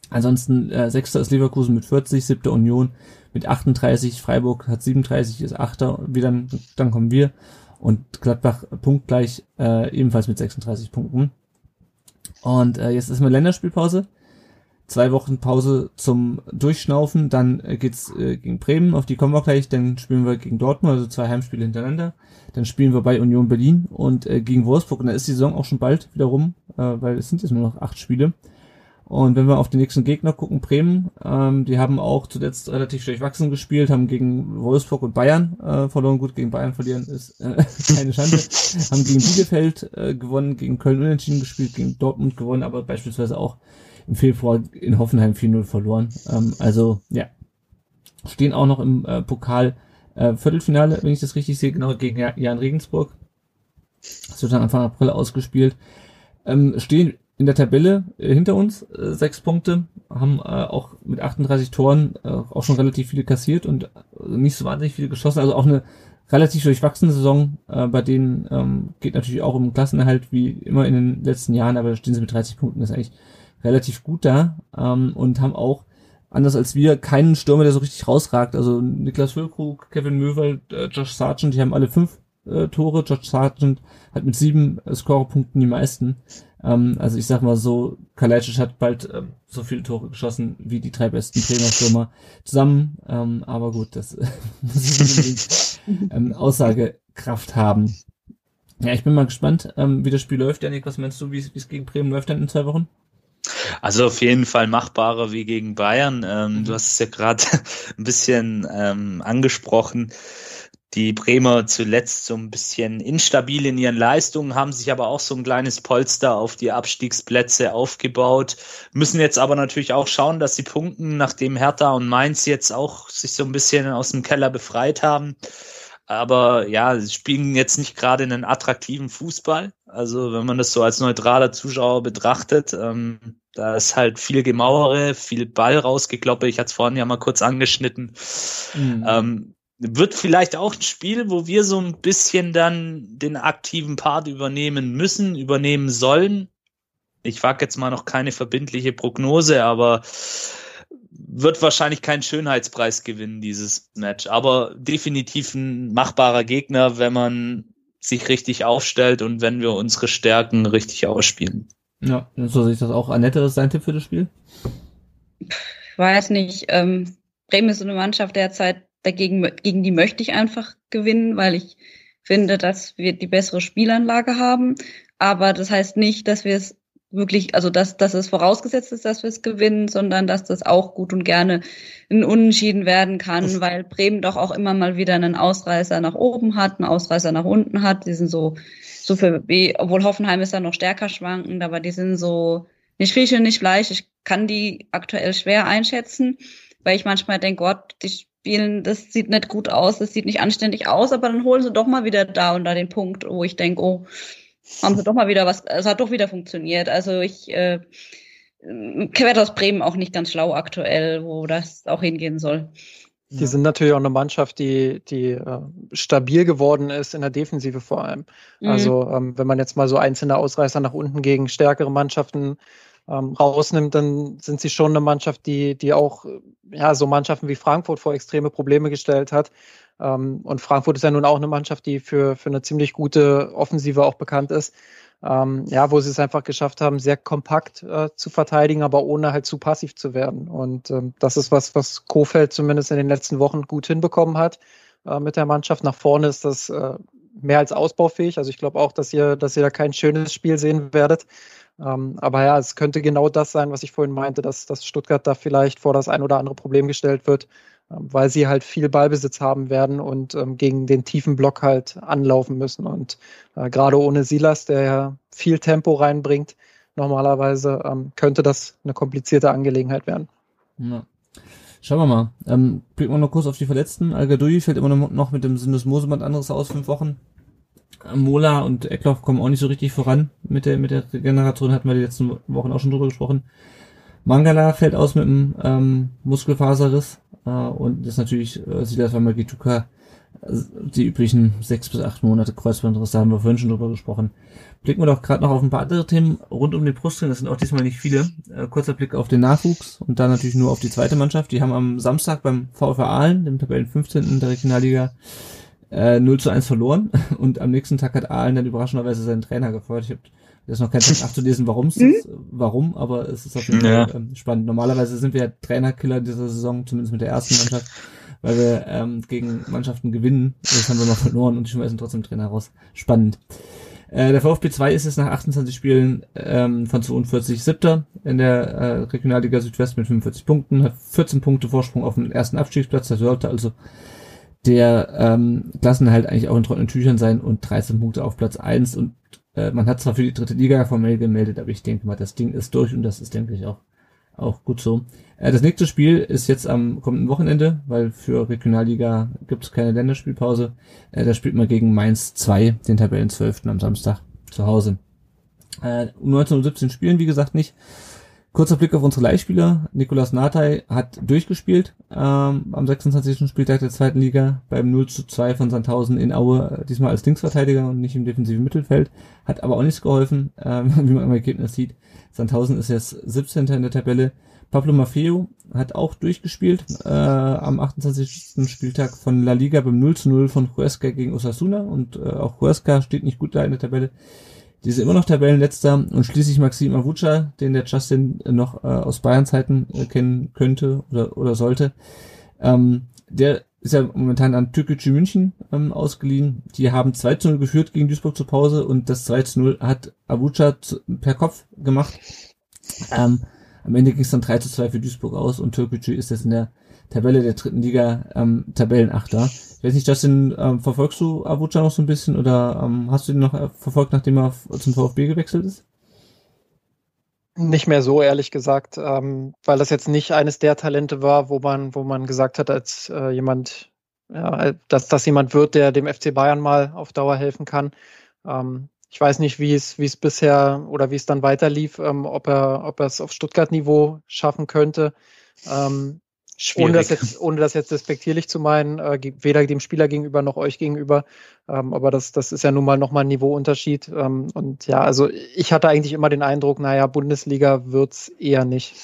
Ansonsten äh, Sechster ist Leverkusen mit 40, siebter Union mit 38, Freiburg hat 37, ist Achter, dann, dann kommen wir und Gladbach punktgleich äh, ebenfalls mit 36 Punkten. Und äh, jetzt ist mal Länderspielpause zwei Wochen Pause zum Durchschnaufen, dann äh, geht's äh, gegen Bremen, auf die kommen wir gleich, dann spielen wir gegen Dortmund, also zwei Heimspiele hintereinander, dann spielen wir bei Union Berlin und äh, gegen Wolfsburg und da ist die Saison auch schon bald wieder rum, äh, weil es sind jetzt nur noch acht Spiele. Und wenn wir auf den nächsten Gegner gucken, Bremen, ähm, die haben auch zuletzt relativ schlecht wachsen gespielt, haben gegen Wolfsburg und Bayern äh, verloren. Gut, gegen Bayern verlieren ist äh, keine Schande. haben gegen Bielefeld äh, gewonnen, gegen Köln unentschieden gespielt, gegen Dortmund gewonnen, aber beispielsweise auch im Februar in Hoffenheim 4-0 verloren. Ähm, also ja, stehen auch noch im äh, Pokal äh, Viertelfinale, wenn ich das richtig sehe, genau gegen Jan Regensburg. Das wird dann Anfang April ausgespielt. Ähm, stehen in der Tabelle äh, hinter uns äh, sechs Punkte, haben äh, auch mit 38 Toren äh, auch schon relativ viele kassiert und äh, nicht so wahnsinnig viele geschossen. Also auch eine relativ durchwachsene Saison, äh, bei denen ähm, geht natürlich auch um Klassenerhalt wie immer in den letzten Jahren, aber da stehen sie mit 30 Punkten, das ist eigentlich relativ gut da ähm, und haben auch, anders als wir, keinen Stürmer, der so richtig rausragt. Also Niklas Füllkrug, Kevin Möwald, äh, Josh Sargent, die haben alle fünf äh, Tore. Josh Sargent hat mit sieben äh, Scorerpunkten die meisten. Ähm, also ich sag mal so, Kalajdzic hat bald ähm, so viele Tore geschossen wie die drei besten Bremer zusammen. Ähm, aber gut, das muss ich ähm, Aussagekraft haben. Ja, ich bin mal gespannt, ähm, wie das Spiel läuft. Janik, was meinst du, wie es gegen Bremen läuft dann in zwei Wochen? Also auf jeden Fall machbarer wie gegen Bayern. Ähm, mhm. Du hast es ja gerade ein bisschen ähm, angesprochen. Die Bremer zuletzt so ein bisschen instabil in ihren Leistungen, haben sich aber auch so ein kleines Polster auf die Abstiegsplätze aufgebaut, müssen jetzt aber natürlich auch schauen, dass sie punkten, nachdem Hertha und Mainz jetzt auch sich so ein bisschen aus dem Keller befreit haben. Aber ja, sie spielen jetzt nicht gerade einen attraktiven Fußball. Also wenn man das so als neutraler Zuschauer betrachtet, ähm, da ist halt viel Gemauere, viel Ball rausgekloppe. Ich hatte es vorhin ja mal kurz angeschnitten. Mhm. Ähm, wird vielleicht auch ein Spiel, wo wir so ein bisschen dann den aktiven Part übernehmen müssen, übernehmen sollen. Ich wage jetzt mal noch keine verbindliche Prognose, aber wird wahrscheinlich keinen Schönheitspreis gewinnen, dieses Match. Aber definitiv ein machbarer Gegner, wenn man sich richtig aufstellt und wenn wir unsere Stärken richtig ausspielen. Ja, so sehe ich das auch. Annette, was ist dein Tipp für das Spiel? Ich weiß nicht. Ähm, Bremen ist eine Mannschaft derzeit, dagegen, gegen die möchte ich einfach gewinnen, weil ich finde, dass wir die bessere Spielanlage haben. Aber das heißt nicht, dass wir es wirklich, also dass, dass es vorausgesetzt ist, dass wir es gewinnen, sondern dass das auch gut und gerne ein Unentschieden werden kann, weil Bremen doch auch immer mal wieder einen Ausreißer nach oben hat, einen Ausreißer nach unten hat. Die sind so, so für, obwohl Hoffenheim ist da noch stärker schwankend, aber die sind so nicht Fisch und nicht Fleisch. Ich kann die aktuell schwer einschätzen, weil ich manchmal denke, Gott, die spielen, das sieht nicht gut aus, das sieht nicht anständig aus, aber dann holen sie doch mal wieder da und da den Punkt, wo ich denke, oh, haben sie doch mal wieder was, es hat doch wieder funktioniert. Also ich äh, werde aus Bremen auch nicht ganz schlau aktuell, wo das auch hingehen soll. Die sind natürlich auch eine Mannschaft, die, die äh, stabil geworden ist in der Defensive vor allem. Mhm. Also ähm, wenn man jetzt mal so einzelne Ausreißer nach unten gegen stärkere Mannschaften ähm, rausnimmt, dann sind sie schon eine Mannschaft, die, die auch ja so Mannschaften wie Frankfurt vor extreme Probleme gestellt hat. Ähm, und Frankfurt ist ja nun auch eine Mannschaft, die für, für eine ziemlich gute Offensive auch bekannt ist. Ähm, ja, wo sie es einfach geschafft haben, sehr kompakt äh, zu verteidigen, aber ohne halt zu passiv zu werden. Und ähm, das ist was, was Kofeld zumindest in den letzten Wochen gut hinbekommen hat äh, mit der Mannschaft. Nach vorne ist das äh, mehr als ausbaufähig. Also ich glaube auch, dass ihr, dass ihr da kein schönes Spiel sehen werdet. Ähm, aber ja, es könnte genau das sein, was ich vorhin meinte, dass, dass Stuttgart da vielleicht vor das ein oder andere Problem gestellt wird, weil sie halt viel Ballbesitz haben werden und ähm, gegen den tiefen Block halt anlaufen müssen. Und äh, gerade ohne Silas, der ja viel Tempo reinbringt, normalerweise ähm, könnte das eine komplizierte Angelegenheit werden. Ja. Schauen wir mal. Ähm, blicken wir noch kurz auf die Verletzten. al fällt immer noch mit dem Syndesmoseband anderes aus, fünf Wochen. Mola und Eckloff kommen auch nicht so richtig voran mit der, mit der Regeneration, hatten wir die letzten Wochen auch schon drüber gesprochen. Mangala fällt aus mit einem ähm, Muskelfaserriss. Äh, und das natürlich äh, Silas Wamagituka äh, die üblichen sechs bis acht Monate Kreuzbandriss, da haben wir vorhin schon drüber gesprochen. Blicken wir doch gerade noch auf ein paar andere Themen rund um den Brustring, das sind auch diesmal nicht viele. Äh, kurzer Blick auf den Nachwuchs und dann natürlich nur auf die zweite Mannschaft. Die haben am Samstag beim VfR Aalen, dem Tabellen 15. der Regionalliga, äh, 0 zu 1 verloren und am nächsten Tag hat Aalen dann überraschenderweise seinen Trainer gefeuert. Ich habe das ist noch kein Tag nachzulesen, warum es mhm. warum, aber es ist auf jeden Fall ja. ähm, spannend. Normalerweise sind wir ja Trainerkiller dieser Saison, zumindest mit der ersten Mannschaft, weil wir ähm, gegen Mannschaften gewinnen. Das haben wir mal verloren und die schmeißen trotzdem Trainer raus. Spannend. Äh, der VfB 2 ist jetzt nach 28 Spielen ähm, von 42 Siebter in der äh, Regionalliga Südwest mit 45 Punkten, hat 14 Punkte Vorsprung auf den ersten Abstiegsplatz. Das sollte also der ähm, Klassenhalt eigentlich auch in trockenen Tüchern sein und 13 Punkte auf Platz 1 und äh, man hat zwar für die dritte Liga formell gemeldet, aber ich denke mal, das Ding ist durch und das ist, denke ich, auch, auch gut so. Äh, das nächste Spiel ist jetzt am kommenden Wochenende, weil für Regionalliga gibt es keine Länderspielpause. Äh, da spielt man gegen Mainz 2, den Tabellen 12. am Samstag zu Hause. Äh, 1917 spielen, wie gesagt, nicht. Kurzer Blick auf unsere Leihspieler. Nikolas Natai hat durchgespielt ähm, am 26. Spieltag der zweiten Liga beim 0 zu 2 von Sandhausen in Aue, diesmal als Linksverteidiger und nicht im defensiven Mittelfeld. Hat aber auch nichts geholfen, ähm, wie man im Ergebnis sieht. Sandhausen ist jetzt 17. in der Tabelle. Pablo Maffeo hat auch durchgespielt äh, am 28. Spieltag von La Liga beim 0 zu 0 von Huesca gegen Osasuna und äh, auch Huesca steht nicht gut da in der Tabelle. Die sind immer noch Tabellenletzter und schließlich Maxim Avuca, den der Justin noch äh, aus Bayern Zeiten äh, kennen könnte oder, oder sollte. Ähm, der ist ja momentan an Türkgücü München ähm, ausgeliehen. Die haben 2 zu 0 geführt gegen Duisburg zur Pause und das 2 zu 0 hat Avuca per Kopf gemacht. Ähm, am Ende ging es dann 3 zu 2 für Duisburg aus und Türkgücü ist jetzt in der Tabelle der dritten Liga ähm, Tabellenachter. Ich weiß nicht, Justin, ähm, verfolgst du Avuca noch so ein bisschen oder ähm, hast du ihn noch äh, verfolgt, nachdem er zum VfB gewechselt ist? Nicht mehr so, ehrlich gesagt, ähm, weil das jetzt nicht eines der Talente war, wo man, wo man gesagt hat, als äh, jemand, ja, dass das jemand wird, der dem FC Bayern mal auf Dauer helfen kann. Ähm, ich weiß nicht, wie es, wie es bisher oder wie es dann weiterlief, ähm, ob er, ob er es auf Stuttgart-Niveau schaffen könnte. Ähm, ohne das, jetzt, ohne das jetzt despektierlich zu meinen, äh, weder dem Spieler gegenüber noch euch gegenüber. Ähm, aber das, das ist ja nun mal nochmal ein Niveauunterschied. Ähm, und ja, also ich hatte eigentlich immer den Eindruck, naja, Bundesliga wird's eher nicht.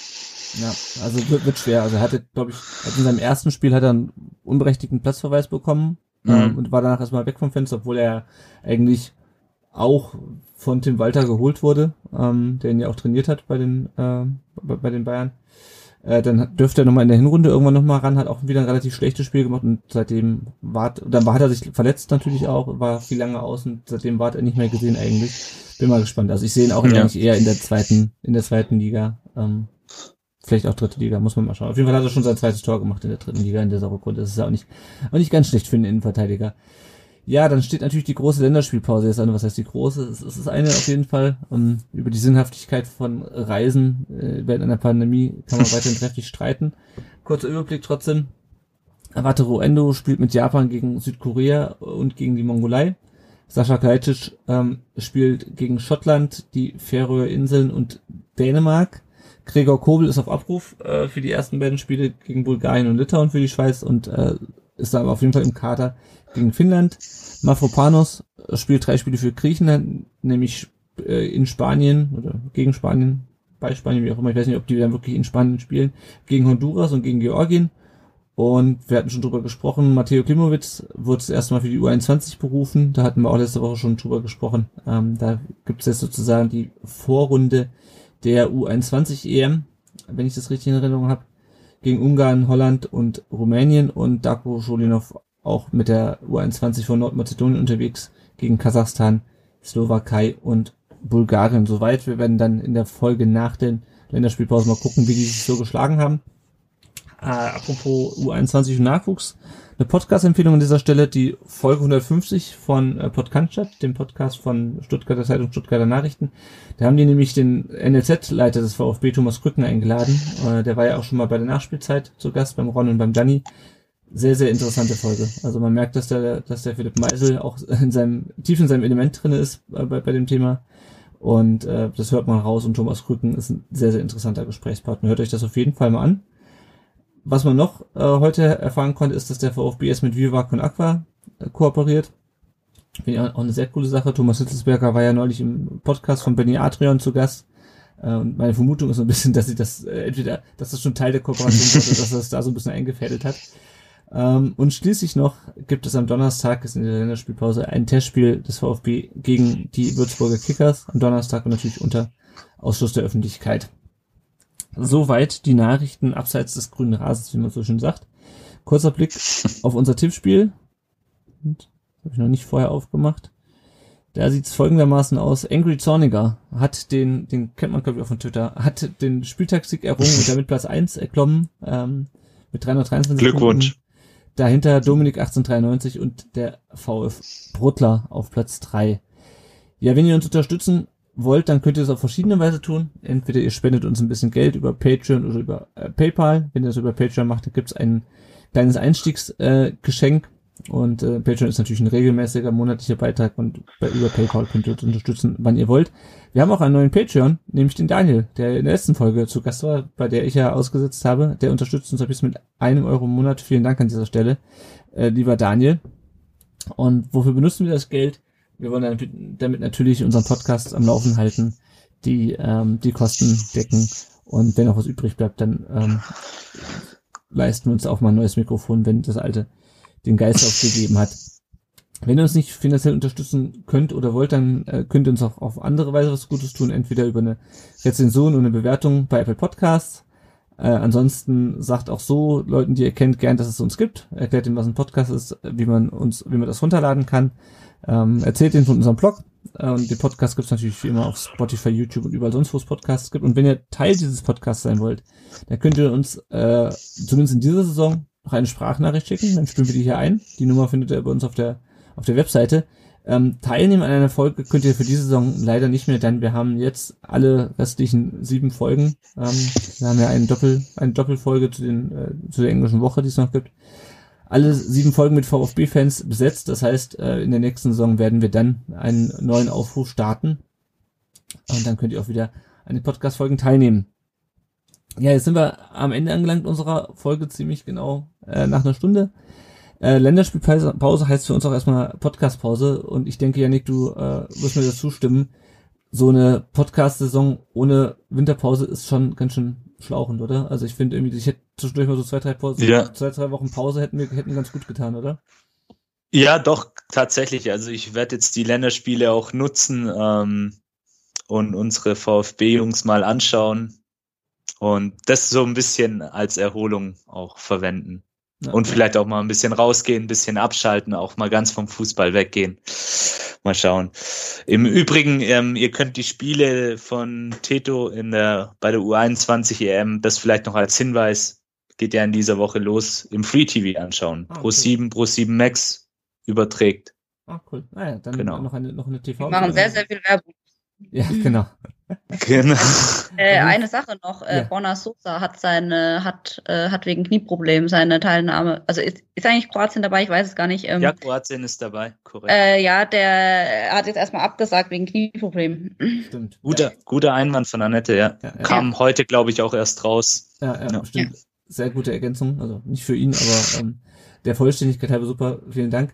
Ja, also wird, wird schwer. Also er hatte, glaube ich, in seinem ersten Spiel hat er einen unberechtigten Platzverweis bekommen mhm. ähm, und war danach erstmal weg vom Fenster, obwohl er eigentlich auch von Tim Walter geholt wurde, ähm, der ihn ja auch trainiert hat bei den, äh, bei, bei den Bayern. Äh, dann dürfte er nochmal in der Hinrunde irgendwann nochmal ran, hat auch wieder ein relativ schlechtes Spiel gemacht und seitdem war, dann war, hat er sich verletzt natürlich auch, war viel lange aus und seitdem war er nicht mehr gesehen eigentlich. Bin mal gespannt. Also ich sehe ihn auch ja. eigentlich eher in der zweiten, in der zweiten Liga. Ähm, vielleicht auch dritte Liga, muss man mal schauen. Auf jeden Fall hat er schon sein zweites Tor gemacht in der dritten Liga in der Saurogrund. Das ist ja auch nicht, auch nicht ganz schlecht für einen Innenverteidiger. Ja, dann steht natürlich die große Länderspielpause jetzt an. Was heißt die große? Es ist eine auf jeden Fall. Um, ähm, über die Sinnhaftigkeit von Reisen äh, während einer Pandemie kann man weiterhin trefflich streiten. Kurzer Überblick trotzdem. Wataru Endo spielt mit Japan gegen Südkorea und gegen die Mongolei. Sascha Kalajdzic ähm, spielt gegen Schottland, die Färöer Inseln und Dänemark. Gregor Kobel ist auf Abruf äh, für die ersten beiden Spiele gegen Bulgarien und Litauen für die Schweiz und äh, ist da auf jeden Fall im Kader gegen Finnland. Mafropanos spielt drei Spiele für Griechenland, nämlich äh, in Spanien oder gegen Spanien, bei Spanien, wie auch immer. Ich weiß nicht, ob die dann wirklich in Spanien spielen. Gegen Honduras und gegen Georgien. Und wir hatten schon drüber gesprochen, Matteo Klimowitz wird das erste Mal für die U21 berufen. Da hatten wir auch letzte Woche schon drüber gesprochen. Ähm, da gibt es jetzt sozusagen die Vorrunde der U21 EM, wenn ich das richtig in Erinnerung habe, gegen Ungarn, Holland und Rumänien und Darko Scholinov auch mit der U21 von Nordmazedonien unterwegs gegen Kasachstan, Slowakei und Bulgarien. Soweit. Wir werden dann in der Folge nach den Länderspielpausen mal gucken, wie die sich so geschlagen haben. Äh, apropos U21 und Nachwuchs. Eine Podcast-Empfehlung an dieser Stelle, die Folge 150 von äh, Podkanstadt, dem Podcast von Stuttgarter Zeitung Stuttgarter Nachrichten. Da haben die nämlich den NLZ-Leiter des VfB, Thomas Krücken, eingeladen. Äh, der war ja auch schon mal bei der Nachspielzeit zu Gast beim Ron und beim Danny sehr, sehr interessante Folge. Also man merkt, dass der, dass der Philipp Meisel auch in seinem, tief in seinem Element drinne ist bei, bei dem Thema. Und äh, das hört man raus und Thomas Krücken ist ein sehr, sehr interessanter Gesprächspartner. Hört euch das auf jeden Fall mal an. Was man noch äh, heute erfahren konnte, ist, dass der VfB jetzt mit Vivac und Aqua äh, kooperiert. Finde ich auch eine sehr coole Sache. Thomas Hitzelsberger war ja neulich im Podcast von Benny Adrian zu Gast. Äh, und meine Vermutung ist so ein bisschen, dass sie das äh, entweder, dass das schon Teil der Kooperation war, oder dass das da so ein bisschen eingefädelt hat. Ähm, und schließlich noch gibt es am Donnerstag, ist in der Länderspielpause, ein Testspiel des VfB gegen die Würzburger Kickers. Am Donnerstag und natürlich unter Ausschluss der Öffentlichkeit. Soweit die Nachrichten abseits des grünen Rasens, wie man so schön sagt. Kurzer Blick auf unser Tippspiel. Habe ich noch nicht vorher aufgemacht. Da sieht es folgendermaßen aus. Angry Zorniger hat den, den kennt man glaube ich auch von Twitter, hat den Spieltagssieg errungen und damit Platz 1 erklommen ähm, mit 323 Glückwunsch. Dahinter Dominik 1893 und der VF Bruttler auf Platz 3. Ja, wenn ihr uns unterstützen wollt, dann könnt ihr es auf verschiedene Weise tun. Entweder ihr spendet uns ein bisschen Geld über Patreon oder über äh, PayPal. Wenn ihr das über Patreon macht, dann gibt's ein kleines Einstiegsgeschenk. Äh, und äh, Patreon ist natürlich ein regelmäßiger monatlicher Beitrag und bei, über PayPal könnt ihr uns unterstützen, wann ihr wollt. Wir haben auch einen neuen Patreon, nämlich den Daniel, der in der letzten Folge zu Gast war, bei der ich ja ausgesetzt habe. Der unterstützt uns bisschen mit einem Euro im Monat. Vielen Dank an dieser Stelle, äh, lieber Daniel. Und wofür benutzen wir das Geld? Wir wollen damit natürlich unseren Podcast am Laufen halten, die ähm, die Kosten decken und wenn auch was übrig bleibt, dann ähm, leisten wir uns auch mal ein neues Mikrofon, wenn das alte den Geist aufgegeben hat. Wenn ihr uns nicht finanziell unterstützen könnt oder wollt, dann äh, könnt ihr uns auch auf andere Weise was Gutes tun, entweder über eine Rezension oder eine Bewertung bei Apple Podcasts. Äh, ansonsten sagt auch so Leuten, die ihr kennt, gern, dass es uns gibt. Erklärt ihnen, was ein Podcast ist, wie man uns, wie man das runterladen kann. Ähm, erzählt ihnen von unserem Blog. Äh, und den Podcast gibt's natürlich wie immer auf Spotify, YouTube und überall sonst, wo es Podcasts gibt. Und wenn ihr Teil dieses Podcasts sein wollt, dann könnt ihr uns äh, zumindest in dieser Saison noch eine Sprachnachricht schicken. Dann spielen wir die hier ein. Die Nummer findet ihr bei uns auf der auf der Webseite. Ähm, teilnehmen an einer Folge könnt ihr für diese Saison leider nicht mehr, denn wir haben jetzt alle restlichen sieben Folgen. Ähm, wir haben ja eine Doppel, eine Doppelfolge zu den äh, zu der englischen Woche, die es noch gibt. Alle sieben Folgen mit VfB-Fans besetzt. Das heißt, äh, in der nächsten Saison werden wir dann einen neuen Aufruf starten. Und dann könnt ihr auch wieder an den Podcast-Folgen teilnehmen. Ja, jetzt sind wir am Ende angelangt unserer Folge ziemlich genau äh, nach einer Stunde. Äh, Länderspielpause heißt für uns auch erstmal Podcastpause und ich denke, Janik, du äh, wirst mir dazu stimmen. So eine Podcast-Saison ohne Winterpause ist schon ganz schön schlauchend, oder? Also ich finde irgendwie, ich hätte zwischendurch mal so zwei, drei Pause, Ja. zwei, drei Wochen Pause hätten wir hätten ganz gut getan, oder? Ja, doch, tatsächlich. Also ich werde jetzt die Länderspiele auch nutzen ähm, und unsere VfB-Jungs mal anschauen und das so ein bisschen als Erholung auch verwenden. Ja. Und vielleicht auch mal ein bisschen rausgehen, ein bisschen abschalten, auch mal ganz vom Fußball weggehen. Mal schauen. Im Übrigen, ähm, ihr könnt die Spiele von Teto in der, bei der U21 EM, das vielleicht noch als Hinweis, geht ja in dieser Woche los, im Free TV anschauen. Ah, okay. Pro 7, Pro 7 Max überträgt. Ah, cool. Naja, dann Genau. noch eine noch eine TV. Wir machen sehr, sehr viel Werbung. Ja, genau. Genau. Äh, Mhm. eine Sache noch, äh, Ja. Borna Sosa hat seine, hat, äh, hat wegen Knieproblemen seine Teilnahme, also ist, ist eigentlich Kroatien dabei, ich weiß es gar nicht. Ähm, Ja, Kroatien ist dabei, korrekt. äh, ja, der hat jetzt erstmal abgesagt wegen Knieproblemen. Stimmt. guter, guter Einwand von Annette, ja. Ja, ja. Kam heute, glaube ich, auch erst raus. Ja, ja, Ja. stimmt. Sehr gute Ergänzung. Also nicht für ihn, aber ähm, der Vollständigkeit halber super. Vielen Dank.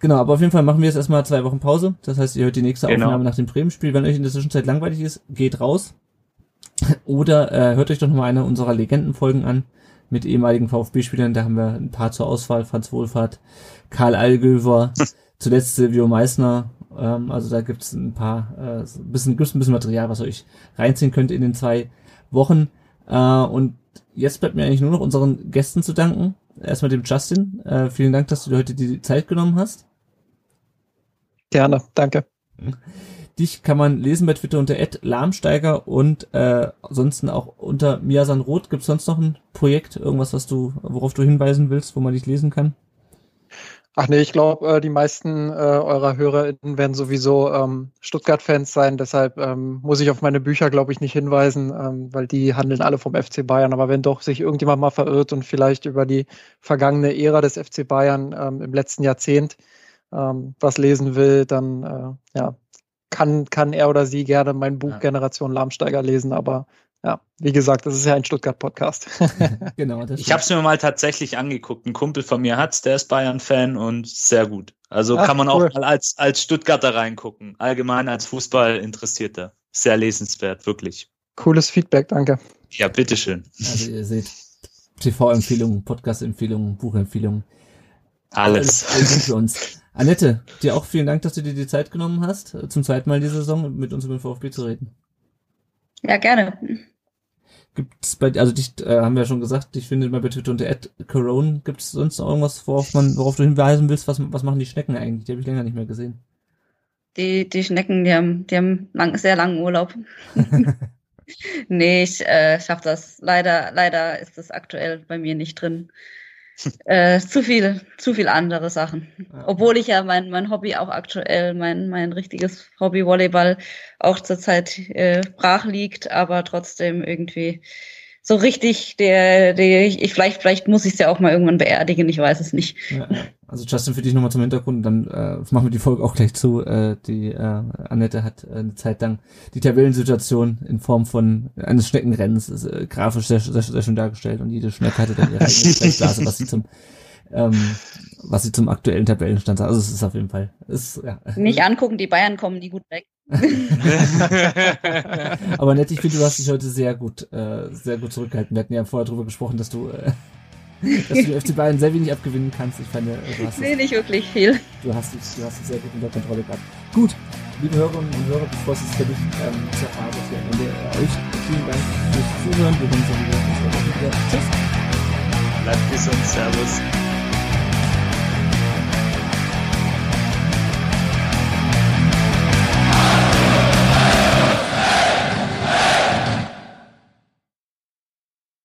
Genau, aber auf jeden Fall machen wir jetzt erstmal zwei Wochen Pause. Das heißt, ihr hört die nächste Genau. Aufnahme nach dem Bremen-Spiel. Wenn euch in der Zwischenzeit langweilig ist, geht raus. Oder äh, hört euch doch nochmal eine unserer Legendenfolgen an mit ehemaligen VfB-Spielern. Da haben wir ein paar zur Auswahl. Franz Wohlfahrt, Karl Allgöver, zuletzt Silvio Meissner. Ähm, also da gibt's ein paar, äh, bisschen, gibt's ein bisschen Material, was ihr euch reinziehen könnt in den zwei Wochen. Äh, und jetzt bleibt mir eigentlich nur noch unseren Gästen zu danken. Erstmal dem Justin. Äh, vielen Dank, dass du dir heute die Zeit genommen hast. Gerne, danke. Dich kann man lesen bei Twitter unter @lahmsteiger und äh, ansonsten auch unter Miasan Roth. Gibt's sonst noch ein Projekt, irgendwas, was du, worauf du hinweisen willst, wo man dich lesen kann? Ach nee, ich glaube, äh, die meisten äh, eurer HörerInnen werden sowieso ähm, Stuttgart-Fans sein. Deshalb ähm, muss ich auf meine Bücher, glaube ich, nicht hinweisen, ähm, weil die handeln alle vom FC Bayern. Aber wenn doch sich irgendjemand mal verirrt und vielleicht über die vergangene Ära des FC Bayern ähm, im letzten Jahrzehnt ähm, was lesen will, dann äh, ja, kann, kann er oder sie gerne mein Buch Ja. Generation Lahmsteiger lesen. Aber ja, wie gesagt, das ist ja ein Stuttgart-Podcast. Genau, das Ich habe es mir mal tatsächlich angeguckt. Ein Kumpel von mir hat's, der ist Bayern-Fan und sehr gut. Also Ach, kann man cool. auch mal als, als Stuttgarter reingucken. Allgemein als Fußballinteressierter. Sehr lesenswert, wirklich. Cooles Feedback, danke. Ja, bitteschön. Also ihr seht TV-Empfehlungen, Podcast-Empfehlungen, Buchempfehlungen. Alles. alles gut für uns. Annette, dir auch vielen Dank, dass du dir die Zeit genommen hast, zum zweiten Mal diese Saison mit uns über den VfB zu reden. Ja, gerne. Gibt's bei, also dich äh, haben wir ja schon gesagt, ich finde mal bei Twitter unter Corona. Gibt es sonst noch irgendwas, worauf man, worauf du hinweisen willst? Was, was machen die Schnecken eigentlich? Die habe ich länger nicht mehr gesehen. Die, die Schnecken, die haben, die haben lang, sehr langen Urlaub. nee, ich äh, schaff das. Leider, leider ist das aktuell bei mir nicht drin. Äh, zu viel, zu viel andere Sachen. Obwohl ich ja mein, mein Hobby auch aktuell, mein, mein richtiges Hobby Volleyball auch zurzeit äh, brach liegt, aber trotzdem irgendwie so richtig, der, der ich, ich vielleicht, vielleicht muss ich es ja auch mal irgendwann beerdigen, ich weiß es nicht. Ja, also Justin, für dich nochmal zum Hintergrund, dann äh, machen wir die Folge auch gleich zu. Äh, die äh, Annette hat äh, eine Zeit lang die Tabellensituation in Form von eines Schneckenrennens ist, äh, grafisch sehr, sehr, sehr schön dargestellt und jede Schnecke hatte dann ihre eigene Sprechblase, was sie zum ähm, was sie zum aktuellen Tabellenstand sagt. Also es ist auf jeden Fall. Ist, ja. Nicht angucken, die Bayern kommen die gut weg. Aber nett, ich finde, du hast dich heute sehr gut, äh, sehr gut zurückgehalten. Wir hatten ja vorher drüber gesprochen, dass du, äh, dass du den FC Bayern sehr wenig abgewinnen kannst. Ich fand, äh, du hast, Nee, das, nicht wirklich viel. du hast, dich, du hast dich sehr gut unter Kontrolle gehabt. Gut, liebe Hörerinnen und Hörer, bevor es jetzt fertig ähm, zur Phase für Ende äh, euch vielen Dank fürs Zuhören. Wir hören uns dann wieder. Tschüss. Bleibt gesund. Servus.